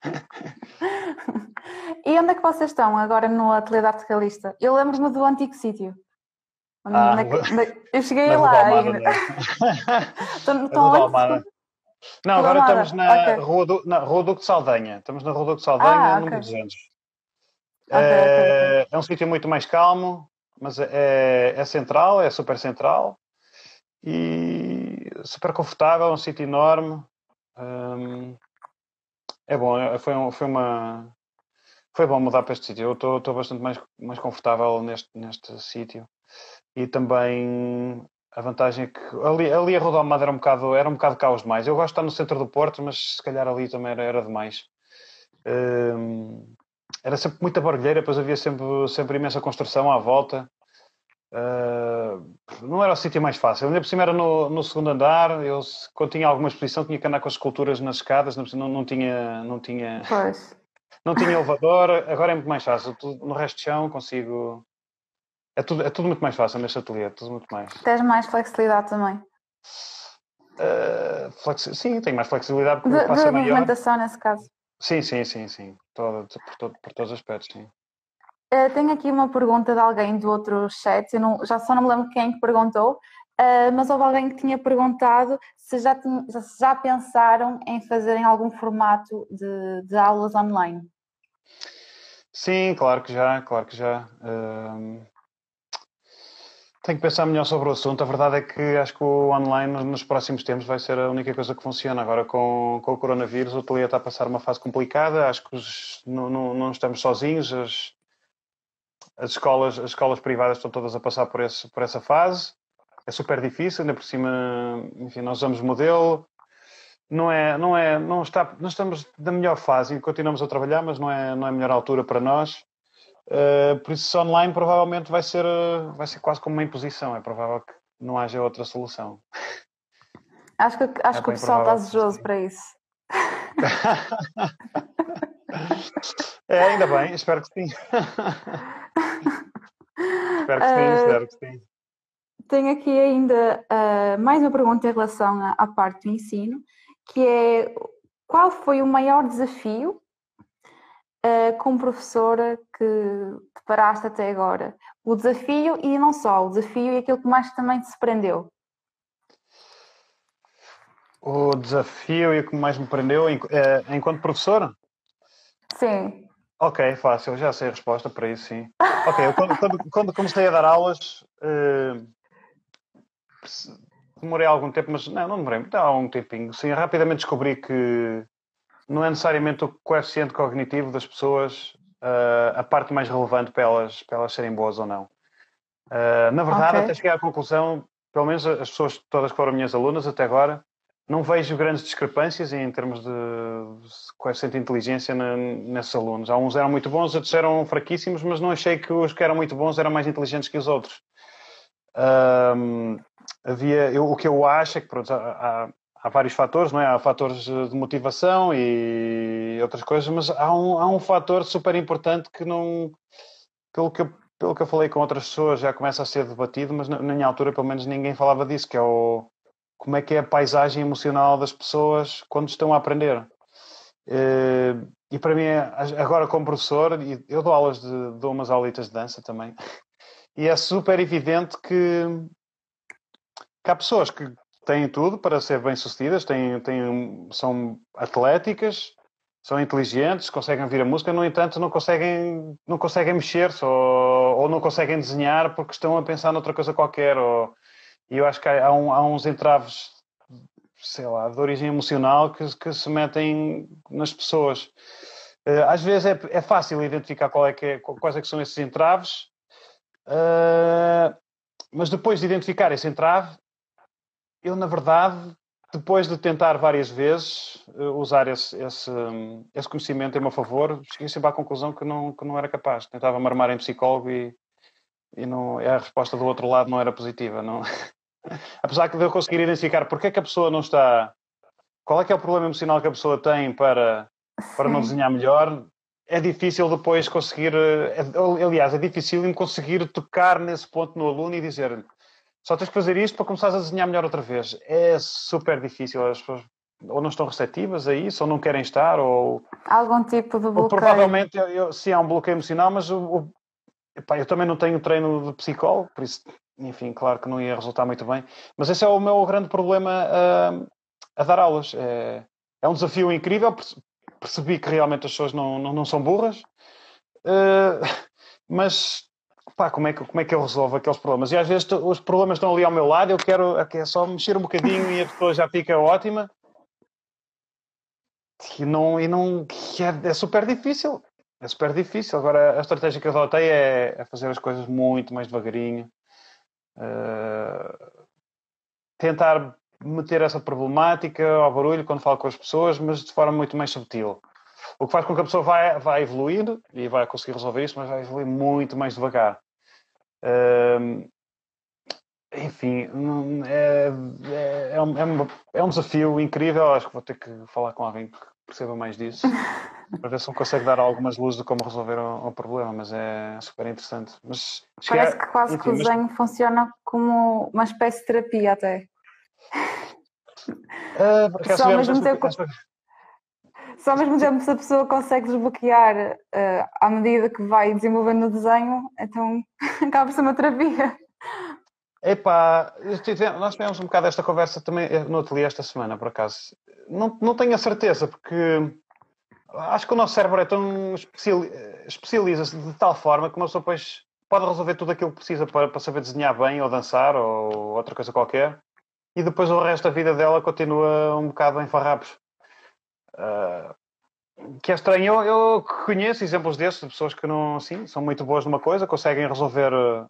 [SPEAKER 1] e onde é que vocês estão agora no Ateliê de Arte Realista? Eu lembro-me do antigo sítio. Ah, eu cheguei lá ainda.
[SPEAKER 2] estão, estão Não, agora estamos na, okay. Rua do, na Rua Duque de Saldanha. Estamos na Rua Duque de Saldanha, ah, okay. número 200. Okay, é, é um sítio muito mais calmo, mas é, é central, é super central e super confortável, um sítio enorme. Um, é bom, é, foi, foi uma foi bom mudar para este sítio. Eu estou bastante mais, mais confortável neste, neste sítio. E também a vantagem é que ali, ali a Rodomada era um bocado era um bocado caos demais. Eu gosto de estar no centro do Porto, mas se calhar ali também era, era demais. Um, era sempre muita barulheira, depois havia sempre, sempre imensa construção à volta. Uh, não era o sítio mais fácil. Ainda por cima era no, no, segundo andar. Eu, quando tinha alguma exposição, tinha que andar com as esculturas nas escadas. Não, não tinha, não tinha, pois. não tinha elevador. Agora é muito mais fácil. no resto de chão consigo. É tudo, é tudo muito mais fácil neste ateliê. É tudo muito mais.
[SPEAKER 1] Tens mais flexibilidade também.
[SPEAKER 2] Uh, flexi... Sim, tenho mais flexibilidade porque
[SPEAKER 1] de, de movimentação nesse caso.
[SPEAKER 2] Sim, sim, sim, sim. Todo, por, todo, por todos os aspectos, sim.
[SPEAKER 1] Uh, tenho aqui uma pergunta de alguém do outro chat, eu não, já só não me lembro quem que perguntou, uh, mas houve alguém que tinha perguntado se já, se já pensaram em fazerem algum formato de, de, aulas online.
[SPEAKER 2] Sim, claro que já, claro que já. Uh, tenho que pensar melhor sobre o assunto. A verdade é que acho que o online nos próximos tempos vai ser a única coisa que funciona. Agora com, com o coronavírus, o ateliê está a passar uma fase complicada. Acho que os, não, não, não, estamos sozinhos. As, as escolas, as escolas privadas estão todas a passar por, esse, por essa fase. É super difícil, ainda por cima, enfim, nós usamos modelo. Não é, não é, não está, nós estamos na melhor fase e continuamos a trabalhar, mas não é, não é a melhor altura para nós. Uh, por isso, online provavelmente vai ser, vai ser quase como uma imposição. É provável que não haja outra solução.
[SPEAKER 1] Acho que, acho é que o pessoal está desejoso para isso.
[SPEAKER 2] é, ainda bem, espero que sim. espero que sim, uh, espero que sim.
[SPEAKER 1] Tenho aqui ainda uh, mais uma pergunta em relação à, à, parte do ensino, que é qual foi o maior desafio uh, como professora que te paraste até agora? O desafio e não só, o desafio e aquilo que mais também te prendeu.
[SPEAKER 2] O desafio e o que mais me prendeu enquanto professora?
[SPEAKER 1] Sim.
[SPEAKER 2] Ok, fácil, já sei a resposta para isso, sim. Ok, eu quando, quando, quando comecei a dar aulas, uh, demorei algum tempo, mas não, não demorei muito, há algum tempinho. Sim, rapidamente descobri que não é necessariamente o coeficiente cognitivo das pessoas uh, a parte mais relevante para elas, para elas serem boas ou não. Uh, na verdade, okay. até cheguei à conclusão, pelo menos as pessoas todas que foram minhas alunas até agora, não vejo grandes discrepâncias em termos de coeficiente de inteligência na, nesses alunos. Alguns eram muito bons, outros eram fraquíssimos, mas não achei que os que eram muito bons eram mais inteligentes que os outros. Um, havia, eu, o que eu acho é que pronto, há, há, vários fatores, não é? Há fatores de motivação e outras coisas, mas há um, há um fator super importante que não, pelo que, pelo que eu falei com outras pessoas, já começa a ser debatido, mas na, na minha altura, pelo menos, ninguém falava disso, que é o como é que é a paisagem emocional das pessoas quando estão a aprender. Eh, e para mim, agora como professor, eu dou aulas de dou umas aulitas de dança também, e é super evidente que, que há pessoas que têm tudo para ser bem-sucedidas, têm, têm, são atléticas, são inteligentes, conseguem ouvir a música, no entanto não conseguem, não conseguem mexer-se ou, ou não conseguem desenhar porque estão a pensar noutra coisa qualquer ou e eu acho que há, um, há uns entraves, sei lá, de origem emocional que, que se metem nas pessoas. Eh, às vezes é, é fácil identificar é é, quais é que são esses entraves, uh, mas depois de identificar esse entrave, eu, na verdade, depois de tentar várias vezes uh, usar esse, esse, esse, conhecimento em meu favor, cheguei sempre à conclusão que não, que não era capaz. Tentava me armar em psicólogo e, e não, a resposta do outro lado não era positiva. Não, Apesar de eu conseguir identificar porque é que a pessoa não está. Qual é que é o problema emocional que a pessoa tem para, para não desenhar melhor, é difícil depois conseguir. É, aliás, é difícil conseguir tocar nesse ponto no aluno e dizer só tens que fazer isto para começares a desenhar melhor outra vez. É super difícil. As pessoas ou não estão receptivas a isso, ou não querem estar, ou.
[SPEAKER 1] Algum tipo de bloqueio. Ou
[SPEAKER 2] provavelmente, eu, eu, sim, há um bloqueio emocional, mas o, o, epá, eu também não tenho treino de psicólogo, por isso enfim, claro que não ia resultar muito bem. Mas esse é o meu grande problema a, a dar aulas. É, é, um desafio incrível. Percebi que realmente as pessoas não, não, não são burras, uh, mas pá, como, é que, como é que eu resolvo aqueles problemas? E às vezes os problemas estão ali ao meu lado, eu quero é só mexer um bocadinho e a pessoa já fica ótima. E não, e não é, é super difícil. É super difícil. Agora, a estratégia que eu adotei é, é fazer as coisas muito mais devagarinho Uh, tentar meter essa problemática ao barulho quando falo com as pessoas, mas de forma muito mais subtil. O que faz com que a pessoa vai, vai evoluir e vai conseguir resolver isso, mas vai evoluir muito mais devagar. Uh, enfim, é, é, é, um, é, um, desafio incrível. Acho que vou ter que falar com alguém que perceba mais disso para ver se me consegue dar algumas luzes de como resolver o, o problema, mas é super interessante. Mas,
[SPEAKER 1] Parece que quase enfim, que o desenho mas... funciona como uma espécie de terapia até. Uh, só, ao mesmo tempo, só ao mesmo tempo se a pessoa consegue desbloquear uh, à medida que vai desenvolvendo o desenho, então acaba por ser uma terapia.
[SPEAKER 2] Epá, nós tivemos um bocado esta conversa também eh, no ateliê esta semana, por acaso. Não, não tenho a certeza, porque acho que o nosso cérebro é tão especializa-se de tal forma que uma pessoa depois pode resolver tudo aquilo que precisa para, para saber desenhar bem ou dançar ou outra coisa qualquer e depois o resto da vida dela continua um bocado em farrapos. Uh, que é estranho. Eu, eu, conheço exemplos desses, de pessoas que não, assim, são muito boas numa coisa, conseguem resolver uh,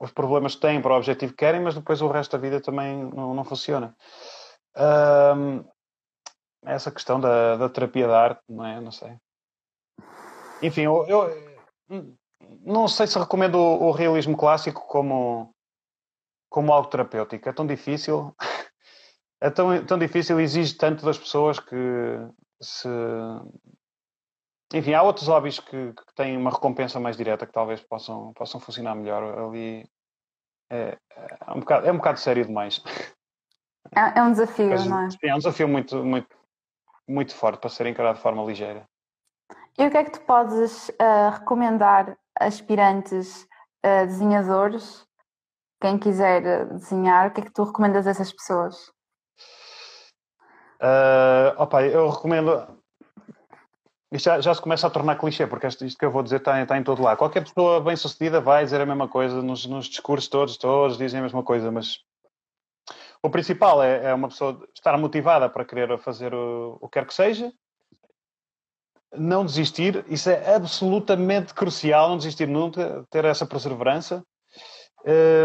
[SPEAKER 2] os problemas que têm para o objetivo que querem, mas depois o resto da vida também não, não funciona. Uh, essa questão da, da terapia da arte, não é? Não sei. Enfim, eu, eu não sei se recomendo o, o, realismo clássico como, como algo terapêutico. É tão difícil. É tão, tão difícil, exige tanto das pessoas que se. Enfim, há outros hobbies que, que têm uma recompensa mais direta que talvez possam, possam funcionar melhor. Ali é, é, um, bocado, é um bocado sério demais.
[SPEAKER 1] É, é um desafio, Mas, não é?
[SPEAKER 2] É um desafio muito, muito, muito forte para ser encarado de forma ligeira.
[SPEAKER 1] E o que é que tu podes uh, recomendar a aspirantes uh, desenhadores? Quem quiser desenhar, o que é que tu recomendas a essas pessoas?
[SPEAKER 2] Uh, opa, eu recomendo. Isto já, já, se começa a tornar clichê, porque isto, isto que eu vou dizer está, está em todo lado. Qualquer pessoa bem sucedida vai dizer a mesma coisa, nos, nos discursos todos, todos dizem a mesma coisa, mas o principal é, é, uma pessoa estar motivada para querer fazer o, o que quer que seja, não desistir, isso é absolutamente crucial, não desistir nunca, ter essa perseverança,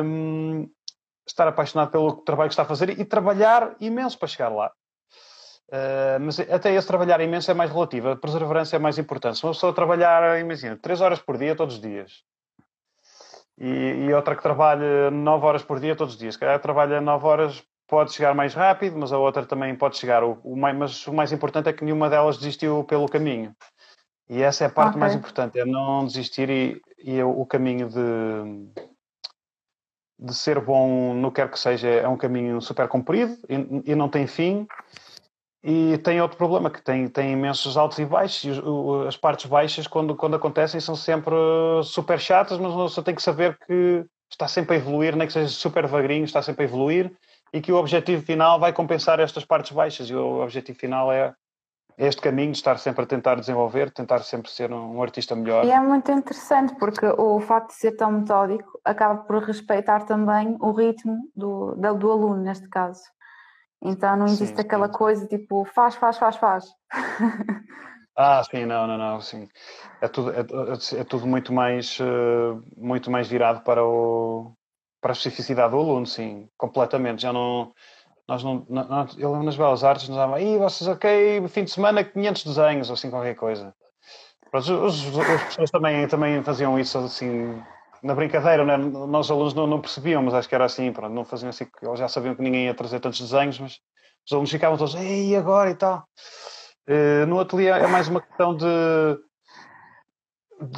[SPEAKER 2] um, estar apaixonado pelo trabalho que está a fazer e trabalhar imenso para chegar lá. Uh, mas até esse trabalhar imenso é mais relativo, a perseverança é mais importante. Se uma pessoa trabalhar, imagina, 3 horas por dia, todos os dias, e, e outra que trabalha 9 horas por dia, todos os dias, se calhar trabalha 9 horas pode chegar mais rápido, mas a outra também pode chegar. O, o mais, mas o mais importante é que nenhuma delas desistiu pelo caminho. E essa é a parte okay. mais importante, é não desistir e, e o caminho de, de ser bom no que quer que seja é um caminho super comprido e, e não tem fim. E tem outro problema, que tem, tem imensos altos e baixos, e as partes baixas, quando, quando acontecem, são sempre super chatas, mas você tem que saber que está sempre a evoluir, nem que seja super devagarinho, está sempre a evoluir, e que o objetivo final vai compensar estas partes baixas e o objetivo final é este caminho de estar sempre a tentar desenvolver, tentar sempre ser um, artista melhor.
[SPEAKER 1] E é muito interessante porque o facto de ser tão metódico acaba por respeitar também o ritmo do, do aluno, neste caso. Então não existe sim, aquela sim. coisa tipo faz, faz, faz, faz.
[SPEAKER 2] Ah, sim, não, não, não, sim. É tudo, é, é tudo muito mais, uh, muito mais virado para o, para a especificidade do aluno, sim, completamente. Já não. Nós não, não eu lembro nas Belas Artes, nos dava, e vocês, ok, fim de semana 500 desenhos, ou assim, qualquer coisa. Os, os, as pessoas também, também faziam isso assim, na brincadeira, né? nós alunos não, não, percebiam, mas acho que era assim, pronto, não faziam assim, eles já sabiam que ninguém ia trazer tantos desenhos, mas os alunos ficavam todos, ei, agora e tal. Uh, no ateliê é mais uma questão de,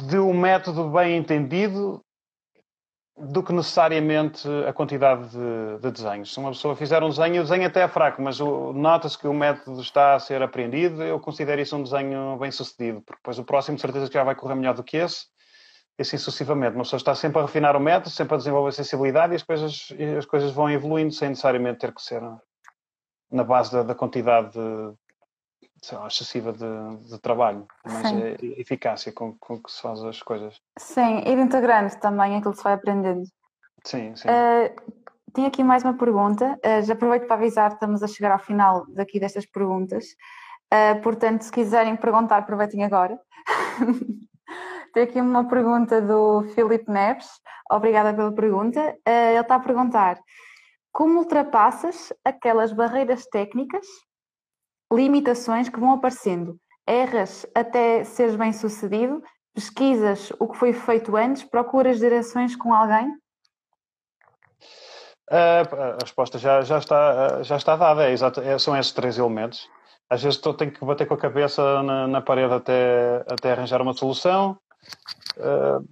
[SPEAKER 2] de um método bem entendido do que necessariamente a quantidade de, de, desenhos. Se uma pessoa fizer um desenho, o desenho até é fraco, mas nota-se que o método está a ser aprendido, eu considero isso um desenho bem sucedido, porque depois o próximo, de certeza, que já vai correr melhor do que esse, e assim sucessivamente. Uma pessoa está sempre a refinar o método, sempre a desenvolver a sensibilidade e as coisas, as coisas vão evoluindo sem necessariamente ter que ser na base da, da quantidade de, lá, excessiva de, de, trabalho, mas é a eficácia com, com que se faz as coisas.
[SPEAKER 1] Sim, ir integrando também aquilo que se vai aprendendo.
[SPEAKER 2] Sim, sim.
[SPEAKER 1] Uh, tenho aqui mais uma pergunta. Uh, já aproveito para avisar, estamos a chegar ao final daqui destas perguntas. Uh, portanto, se quiserem perguntar, aproveitem agora. Tenho aqui uma pergunta do Filipe Neves. Obrigada pela pergunta. ele está a perguntar: como ultrapassas aquelas barreiras técnicas limitações que vão aparecendo. Erras até seres bem sucedido, pesquisas o que foi feito antes, procuras direções com alguém?
[SPEAKER 2] A resposta já, já, está, já está dada, é exato, é, são esses três elementos. Às vezes estou, tenho que bater com a cabeça na, na parede até, até arranjar uma solução. Uh,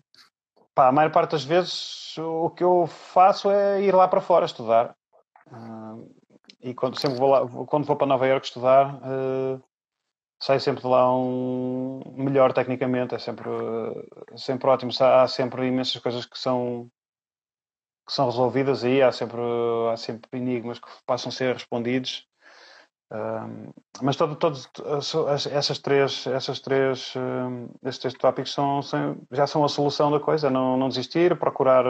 [SPEAKER 2] pá, a maior parte das vezes o que eu faço é ir lá para fora estudar. Uh, e quando sempre vou lá, quando vou para Nova Iorque estudar, uh, sai sempre de lá um melhor tecnicamente, é sempre, sempre ótimo. Há sempre imensas coisas que são que são resolvidas aí, há sempre, há sempre enigmas que passam a ser respondidos. Mas todo, essas três, essas três, uh, esses três tópicos são, são, já são a solução da coisa. Não, não desistir, procurar,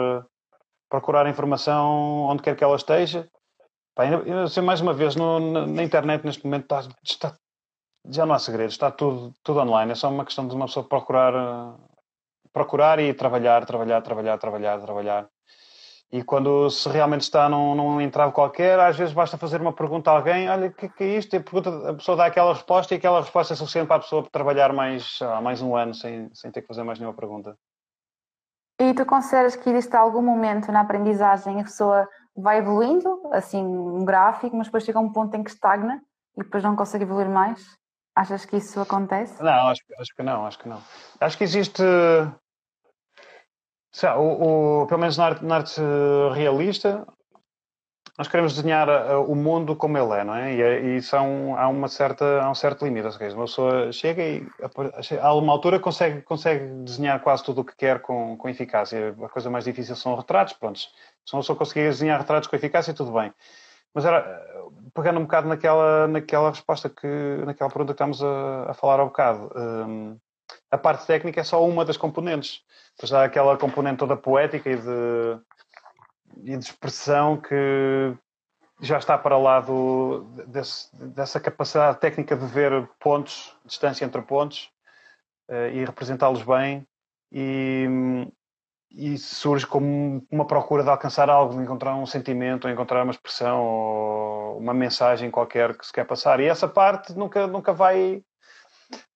[SPEAKER 2] procurar informação onde quer que ela esteja Pá, ainda, mais uma vez, no, na, na, internet neste momento está, está, já não há segredos, está tudo, tudo online. É só uma questão de uma pessoa procurar, uh, procurar e trabalhar, trabalhar, trabalhar, trabalhar, trabalhar. E quando se realmente está num, num entrave qualquer, às vezes basta fazer uma pergunta a alguém, olha, o que, que, é isto? E a, pergunta, a pessoa dá aquela resposta e aquela resposta é suficiente para a pessoa trabalhar mais, uh, mais um ano sem, sem ter que fazer mais nenhuma pergunta.
[SPEAKER 1] E tu consideras que existe algum momento na aprendizagem a pessoa vai evoluindo, assim, um gráfico, mas depois chega a um ponto em que estagna e depois não consegue evoluir mais? Achas que isso acontece?
[SPEAKER 2] Não, acho, acho que não, acho que não. Acho que existe, lá, o, o, pelo menos na arte, na arte realista, nós queremos desenhar uh, o mundo como ele é, não é? E, é, e isso há um, uma certa, há um certo limite. Ou seja, uma pessoa chega e a uma altura consegue, consegue desenhar quase tudo o que quer com, com eficácia. A coisa mais difícil são retratos, pronto. Se uma pessoa conseguir desenhar retratos com eficácia, tudo bem. Mas era, pegando um bocado naquela, naquela resposta que, naquela pergunta que estamos a, a falar há um bocado, um, a parte técnica é só uma das componentes. Pois há aquela componente toda poética e de, e de expressão que já está para lá do, desse, dessa capacidade técnica de ver pontos, distância entre pontos uh, e representá-los bem e, e, surge como uma procura de alcançar algo, de encontrar um sentimento, ou encontrar uma expressão ou uma mensagem qualquer que se quer passar. E essa parte nunca, nunca vai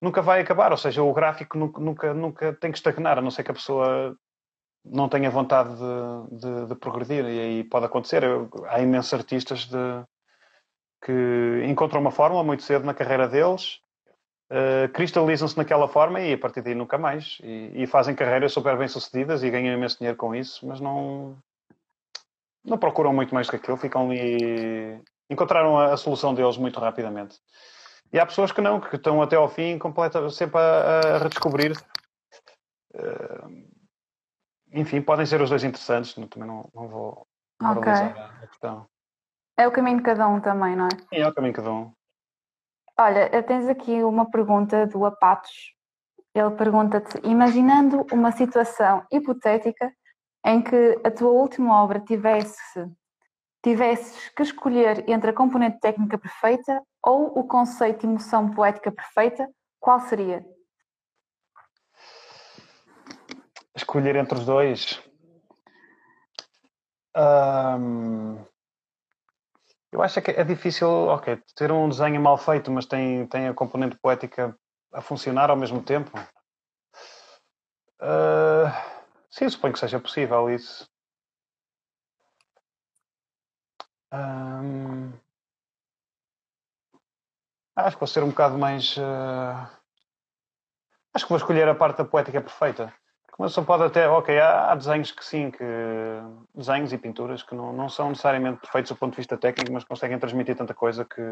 [SPEAKER 2] nunca vai acabar, ou seja, o gráfico nunca, nunca, nunca tem que estagnar, a não ser que a pessoa não tenha vontade de, de, de progredir, e aí pode acontecer. Eu, há imensos artistas de, que encontram uma fórmula muito cedo na carreira deles, uh, cristalizam-se naquela forma e a partir daí nunca mais. E, e, fazem carreiras super bem sucedidas e ganham imenso dinheiro com isso, mas não, não procuram muito mais do que aquilo, ficam ali. Encontraram a, a solução deles muito rapidamente. E há pessoas que não, que estão até ao fim completa, sempre a, a redescobrir. Uh, enfim, podem ser os dois interessantes, também não, não vou moralizar okay. a questão.
[SPEAKER 1] É o caminho de cada um também, não é? Sim,
[SPEAKER 2] é o caminho de cada um.
[SPEAKER 1] Olha, tens aqui uma pergunta do Apatos. Ele pergunta-te: imaginando uma situação hipotética em que a tua última obra tivesse tivesses que escolher entre a componente técnica perfeita ou o conceito de emoção poética perfeita, qual seria?
[SPEAKER 2] Escolher entre os dois. Um, eu acho que é difícil, ok, ter um desenho mal feito, mas tem, tem a componente poética a funcionar ao mesmo tempo. Uh, sim, suponho que seja possível isso. Um, acho que vou ser um bocado mais. Uh, acho que vou escolher a parte da poética perfeita. Como só pode até. Ok, há, há, desenhos que sim, que. Desenhos e pinturas que não, não são necessariamente perfeitos do ponto de vista técnico, mas conseguem transmitir tanta coisa que.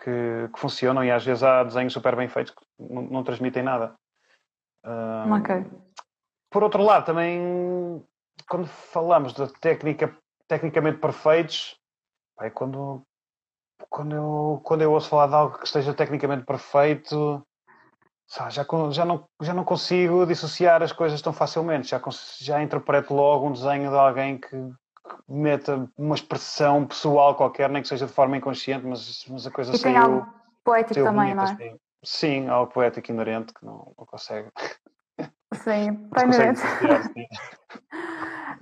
[SPEAKER 2] Que, que funcionam e às vezes há desenhos super bem feitos que não, não transmitem nada.
[SPEAKER 1] Um, ok.
[SPEAKER 2] Por outro lado, também quando falamos da técnica tecnicamente perfeitos, é quando, quando, eu, quando eu ouço falar de algo que esteja tecnicamente perfeito, já, já, não, já não consigo dissociar as coisas tão facilmente. Já, já interpreto logo um desenho de alguém que, que meta uma expressão pessoal qualquer, nem que seja de forma inconsciente, mas, mas a coisa
[SPEAKER 1] e saiu. Tem algo poético também, bonita, não é? Assim.
[SPEAKER 2] Sim, algo poético inerente que não, não consegue.
[SPEAKER 1] Sim, está inerente.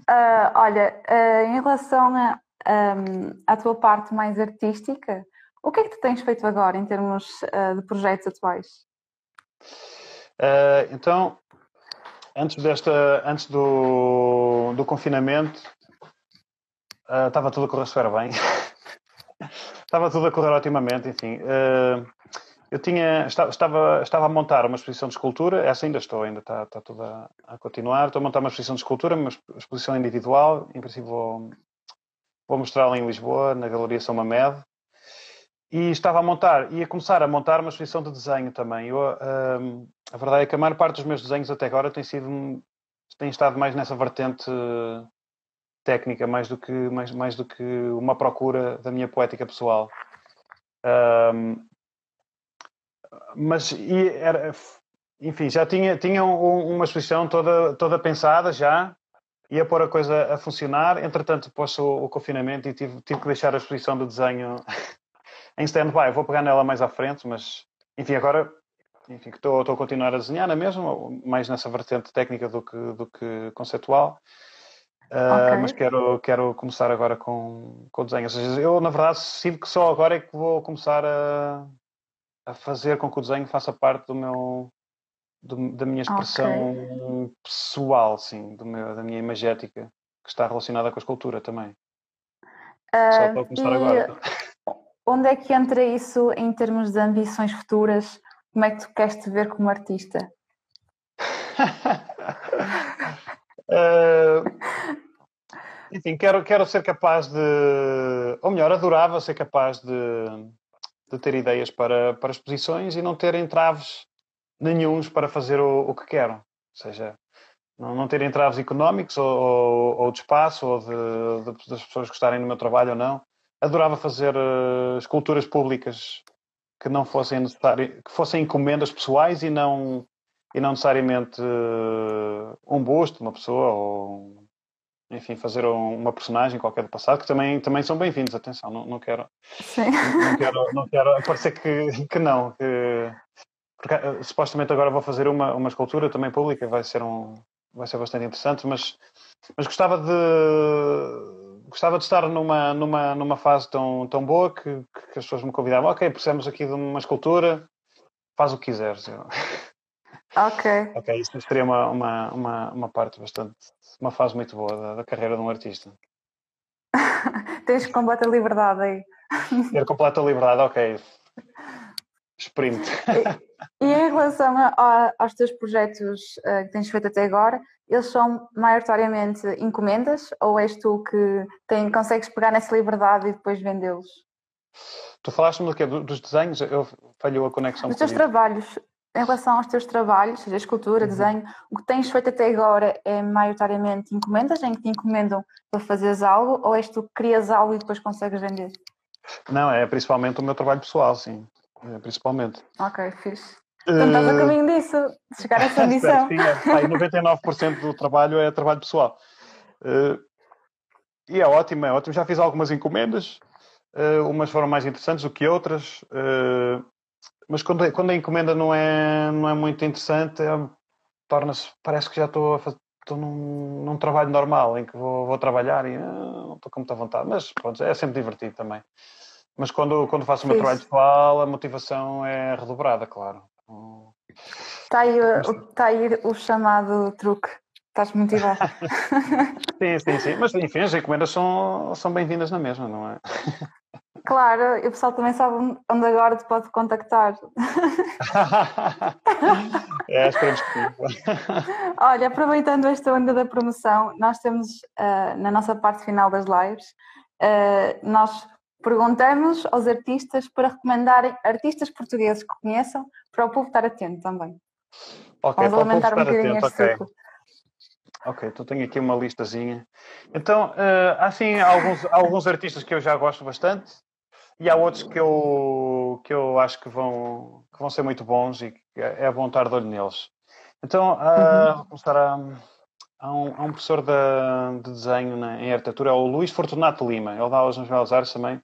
[SPEAKER 1] Uh, olha, uh, em relação a, um, à tua parte mais artística, o que é que tu tens feito agora em termos uh, de projetos atuais?
[SPEAKER 2] então, antes, desta, antes do, do confinamento, estava tudo a correr super bem. estava tudo a correr otimamente, enfim. Eu tinha, estava, estava a montar uma exposição de escultura, essa ainda estou, ainda está, está tudo a, a, continuar. Estou a montar uma exposição de escultura, uma exposição individual, em princípio vou, vou mostrá-la em Lisboa, na Galeria São Mamed. E estava a montar, ia começar a montar uma exposição de desenho também. Eu, um, a verdade é que a maior parte dos meus desenhos até agora tem sido, tem estado mais nessa vertente técnica, mais do que, mais, mais do que uma procura da minha poética pessoal. Um, mas era, enfim, já tinha, tinha uma exposição toda, toda pensada já, ia pôr a coisa a funcionar, entretanto pôs o, o, confinamento e tive, tive que deixar a exposição do desenho em stand-by. Vou pegar nela mais à frente, mas enfim, agora enfim, estou, estou a continuar a desenhar na mesma, mais nessa vertente técnica do que, do que conceptual. Uh, okay. Mas quero, quero começar agora com, com o desenho. Ou seja, eu, na verdade, sinto que só agora é que vou começar a, a fazer com que o desenho faça parte do meu do, da minha expressão okay. pessoal, sim, meu, da minha imagética, que está relacionada com a escultura também.
[SPEAKER 1] Uh, Só para começar agora. Onde é que entra isso em termos de ambições futuras? Como é que tu queres te ver como artista?
[SPEAKER 2] uh, enfim, quero, quero ser capaz de, ou melhor, adorava ser capaz de, de ter ideias para, para exposições e não ter entraves nenhums para fazer o, o que quero. Ou seja, não, não ter entraves económicos ou, ou, ou de espaço ou de, de, das pessoas gostarem do meu trabalho ou não. Adorava fazer uh, esculturas públicas que não fossem necessárias, que fossem encomendas pessoais e não, e não necessariamente uh, um busto de uma pessoa ou enfim, fazer uma personagem qualquer do passado, que também, também são bem-vindos, atenção, não, não quero, não, não, quero, não quero parecer que, que não, que, porque uh, supostamente agora vou fazer uma, uma escultura também pública, vai ser um, vai ser bastante interessante, mas, mas gostava de gostava de estar numa, numa, numa fase tão, tão boa que, que as pessoas me convidavam, ok, precisamos aqui de uma escultura, faz o que quiseres.
[SPEAKER 1] Ok.
[SPEAKER 2] Ok, isso seria uma, uma, uma, uma parte bastante, uma fase muito boa da, da carreira de um artista.
[SPEAKER 1] Tens completa liberdade aí.
[SPEAKER 2] Ter completa liberdade, ok. Sprint.
[SPEAKER 1] E, e em relação a, a, aos teus projetos uh, que tens feito até agora, eles são maioritariamente encomendas ou és tu que tem, consegues pegar nessa liberdade e depois vendê-los?
[SPEAKER 2] Tu falaste-me do quê? Dos desenhos? Eu falhou a conexão.
[SPEAKER 1] Dos teus trabalhos, em relação aos teus trabalhos, seja escultura, uhum. desenho, o que tens feito até agora é maioritariamente encomendas, em que te encomendam para fazeres algo, ou és tu que crias algo e depois consegues vender?
[SPEAKER 2] Não, é principalmente o meu trabalho pessoal, sim. É, principalmente.
[SPEAKER 1] Ok, fixe. Então estás a eh, caminho disso, de chegar a essa ambição.
[SPEAKER 2] sim, é, 99% do trabalho é trabalho pessoal. Uh, e é ótimo, é ótimo. Já fiz algumas encomendas, uh, umas foram mais interessantes do que outras. Uh, mas quando, quando a encomenda não é, não é muito interessante, é, torna-se, parece que já estou, a fazer, estou num, num, trabalho normal, em que vou, vou trabalhar e ah, não estou com muita vontade, mas pronto, é sempre divertido também. Mas quando, quando faço o meu trabalho pessoal, a motivação é redobrada, claro.
[SPEAKER 1] Está aí, está aí o chamado truque. Estás motivado.
[SPEAKER 2] sim, sim, sim. Mas enfim, as encomendas são, são bem-vindas na mesma, não é?
[SPEAKER 1] Claro, e o pessoal também sabe onde agora te pode contactar.
[SPEAKER 2] é, esperemos que
[SPEAKER 1] Olha, aproveitando esta onda da promoção, nós temos uh, na nossa parte final das lives, uh, nós perguntamos aos artistas para recomendarem artistas portugueses que conheçam para o povo estar atento também.
[SPEAKER 2] Ok, Vamos alimentar um bocadinho atento, este okay. ciclo. Ok, então tenho aqui uma listazinha. Então, uh, há assim alguns, alguns artistas que eu já gosto bastante e há outros que eu, que eu acho que vão, que vão ser muito bons e que é bom estar de olho neles. Então, uh, vou começar a, a, um, a um professor de, de desenho na, em arquitetura, é o Luís Fortunato Lima. Ele dá aulas nos Belas Artes também.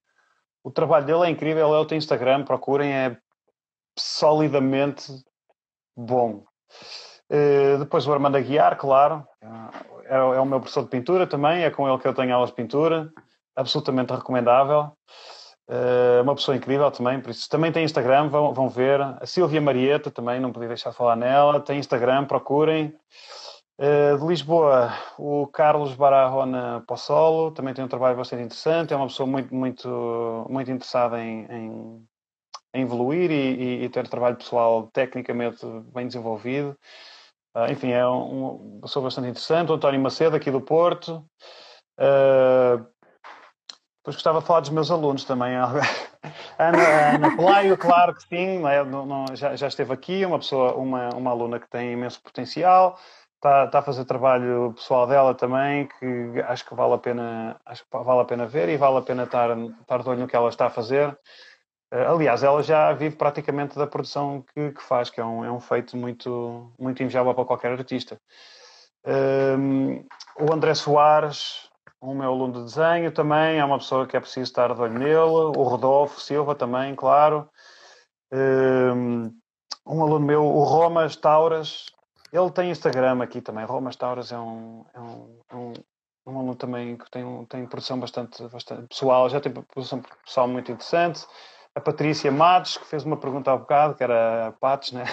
[SPEAKER 2] O trabalho dele é incrível, ele tem Instagram, procurem, é solidamente bom. Uh, depois o Armando Aguiar, claro, é, é, o meu professor de pintura também, é com ele que eu tenho aulas de pintura, absolutamente recomendável. Uh, uma pessoa incrível também, por isso também tem Instagram, vão, vão ver. A Silvia Marieta também, não podia deixar de falar nela, tem Instagram, procurem. Uh, de Lisboa, o Carlos Barahona Possolo também tem um trabalho bastante interessante, é uma pessoa muito, muito, muito interessada em, em, em evoluir e, e, ter trabalho pessoal tecnicamente bem desenvolvido. Uh, enfim, é um, uma pessoa bastante interessante. O António Macedo, aqui do Porto. Uh, depois gostava de falar dos meus alunos também. Ana, Ana Pelaio, claro que sim, não, não, já, já, esteve aqui, uma pessoa, uma, uma aluna que tem imenso potencial, está, está a fazer trabalho pessoal dela também, que acho que vale a pena, acho que vale a pena ver e vale a pena estar, estar de olho no que ela está a fazer. Eh, aliás, ela já vive praticamente da produção que, que faz, que é um, é um feito muito, muito invejável para qualquer artista. Um, ehm, o André Soares, o meu aluno de desenho também, é uma pessoa que é preciso estar de olho nele. O Rodolfo Silva também, claro. Um, um aluno meu, o Romas Tauras, ele tem Instagram aqui também. Romas Tauras é um, é um, é um, um aluno também que tem, tem produção bastante, bastante pessoal, já tem produção pessoal muito interessante. A Patrícia Matos, que fez uma pergunta há bocado, que era Patos, né?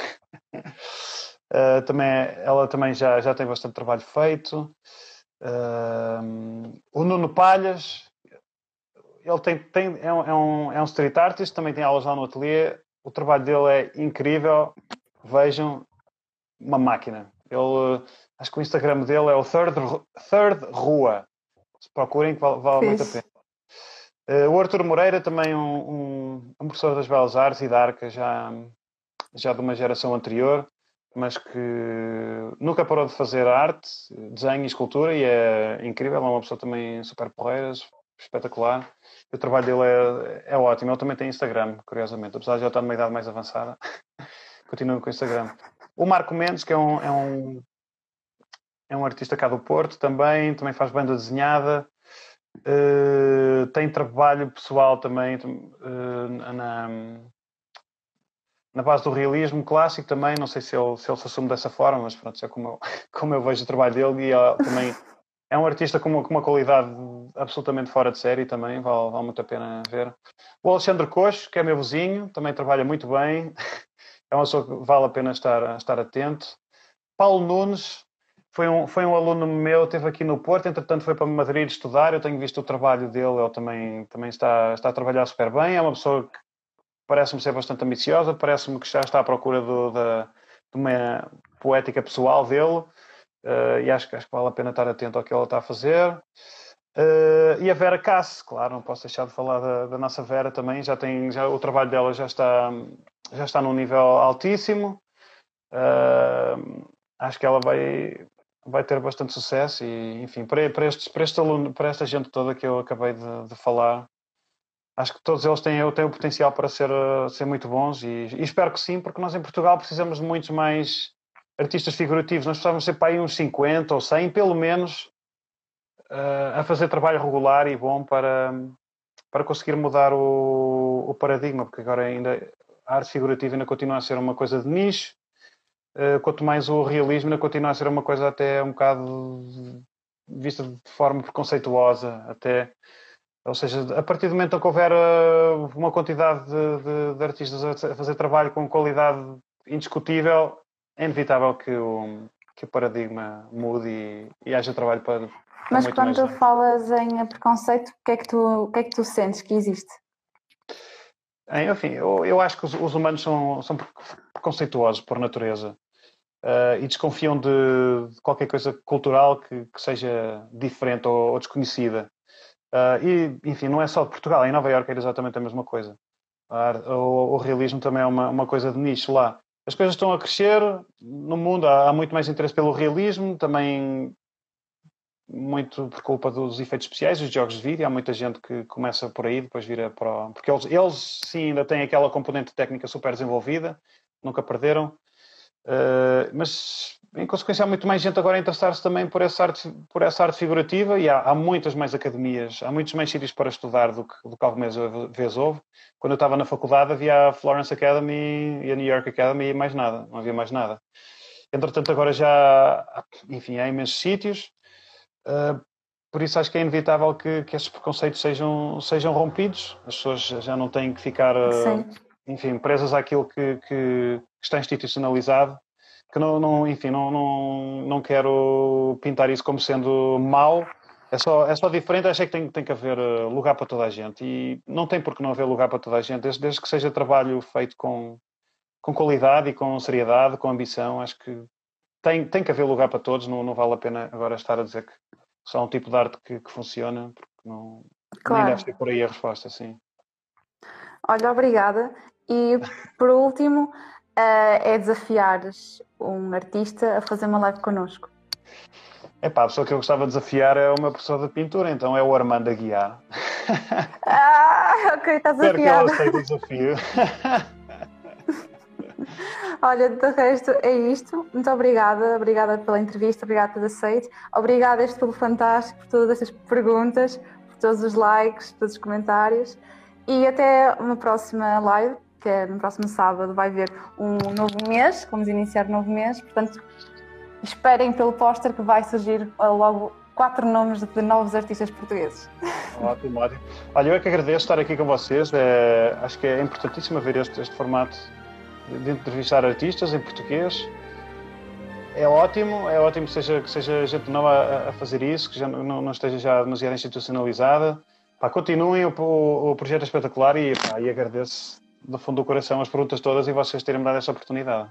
[SPEAKER 2] uh, também, ela também já, já tem bastante trabalho feito. Uh, o Nuno Palhas, ele tem, tem, é, um, é, um, é um street artist, também tem aulas lá no ateliê. O trabalho dele é incrível. Vejam, uma máquina. Ele, acho que o Instagram dele é o Third, Third Rua. Se procurem, que vale, vale muito a pena. Uh, o Arthur Moreira, também um, um, um, professor das Belas Artes e da Arca, já, já de uma geração anterior mas que nunca parou de fazer arte, desenho e escultura e é incrível, é uma pessoa também super porreira, espetacular. O trabalho dele é, é ótimo. Ele também tem Instagram, curiosamente, apesar de já estar numa idade mais avançada, continua com o Instagram. O Marco Mendes, que é um, é um, é um artista cá do Porto também, também faz banda desenhada, uh, tem trabalho pessoal também uh, na, na base do realismo clássico também, não sei se ele se, ele se assume dessa forma, mas pronto, é como eu, como eu vejo o trabalho dele. E também é um artista com uma, com uma, qualidade absolutamente fora de série também, vale, vale muito a pena ver. O Alexandre Coxo, que é meu vizinho, também trabalha muito bem, é uma pessoa que vale a pena estar, estar atento. Paulo Nunes, foi um, foi um aluno meu, esteve aqui no Porto, entretanto foi para Madrid estudar, eu tenho visto o trabalho dele, ele também, também está, está a trabalhar super bem, é uma pessoa que parece-me ser bastante ambiciosa, parece-me que já está à procura do, da, de uma poética pessoal dele, uh, e acho, acho que vale a pena estar atento ao que ela está a fazer. Uh, e a Vera Casse, claro, não posso deixar de falar da, da, nossa Vera também, já tem, já, o trabalho dela já está, já está num nível altíssimo. Uh, acho que ela vai, vai ter bastante sucesso e, enfim, para, para, estes, para, este aluno, para esta gente toda que eu acabei de, de falar, acho que todos eles têm, têm o potencial para ser, ser muito bons e, e, espero que sim, porque nós em Portugal precisamos de muitos mais artistas figurativos. Nós precisamos ser para aí uns 50 ou 100, pelo menos, uh, a fazer trabalho regular e bom para, para conseguir mudar o, o paradigma, porque agora ainda a arte figurativa ainda continua a ser uma coisa de nicho eh, quanto mais o realismo ainda continua a ser uma coisa até um bocado vista de forma preconceituosa, até. Ou seja, a partir do momento em que houver eh, uma quantidade de, de, de artistas a fazer trabalho com qualidade indiscutível, é inevitável que o, que o paradigma mude e, e haja trabalho para.
[SPEAKER 1] Mas quando tu falas em preconceito, o que, é que tu, o que é que tu sentes que existe?
[SPEAKER 2] Enfim, eu, eu acho que os, os humanos são, são preconceituosos por natureza uh, e desconfiam de, de, qualquer coisa cultural que, que seja diferente ou, ou desconhecida. Uh, e, enfim, não é só de Portugal, em Nova Iorque é exatamente a mesma coisa. O, o, realismo também é uma, uma coisa de nicho lá. As coisas estão a crescer no mundo, há, há muito mais interesse pelo realismo, também muito por culpa dos efeitos especiais, dos jogos de vídeo. Há muita gente que começa por aí, depois vira para. Porque eles, eles sim ainda têm aquela componente técnica super desenvolvida, nunca perderam. Uh, mas em consequência há muito mais gente agora a interessar-se também por essa arte, por essa arte figurativa e há, há muitas mais academias, há muitos mais sítios para estudar do que, do que alguma vez houve. Quando eu estava na faculdade havia a Florence Academy e a New York Academy e mais nada, não havia mais nada. Entretanto agora já, enfim, há imensos sítios. Uh, por isso acho que é inevitável que, que esses preconceitos sejam, sejam rompidos. As pessoas já não têm que ficar, uh, enfim, presas àquilo que, que, está institucionalizado. Que não, não enfim, não, não, não quero pintar isso como sendo mau. É só, é só diferente. Acho que tem, tem que haver ah, lugar para toda a gente. E não tem por que não haver lugar para toda a gente, desde, desde que seja trabalho feito com, com qualidade e com seriedade, com ambição. Acho que tem, tem que haver lugar para todos. Não, não vale a pena agora estar a dizer que só um tipo de arte que, que funciona, porque não, claro. nem deve ser por aí a resposta, sim.
[SPEAKER 1] Olha, obrigada. E por último, uh, é desafiares um artista a fazer uma live connosco.
[SPEAKER 2] É pá, a pessoa que eu gostava de desafiar é uma pessoa de pintura, então é o Armando Aguiar.
[SPEAKER 1] Ah, ok, está desafiado.
[SPEAKER 2] Espero que ele aceite o desafio.
[SPEAKER 1] Olha, de resto é isto. Muito obrigada, obrigada pela entrevista, obrigada por ter aceito. Obrigada este pelo fantástico, por todas estas perguntas, por todos os likes, todos os comentários. E até uma próxima live, que é no próximo sábado, vai haver um novo mês, vamos iniciar um novo mês, portanto esperem pelo póster que vai surgir logo quatro nomes de novos artistas portugueses.
[SPEAKER 2] Ótimo, ótimo. Olha, eu é que agradeço estar aqui com vocês. É, acho que é importantíssimo ver este, este formato de entrevistar artistas em português. É ótimo, é ótimo que seja, que seja gente nova a, fazer isso, que já não, não, esteja já demasiado institucionalizada. Pá, continuem, o, o, projeto é espetacular e, pá, e agradeço do fundo do coração as perguntas todas e vocês terem me dado essa oportunidade.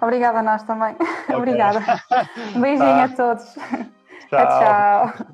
[SPEAKER 1] Obrigada a nós também. Okay. Obrigada. Um beijinho tá. a todos.
[SPEAKER 2] Tchau. tchau.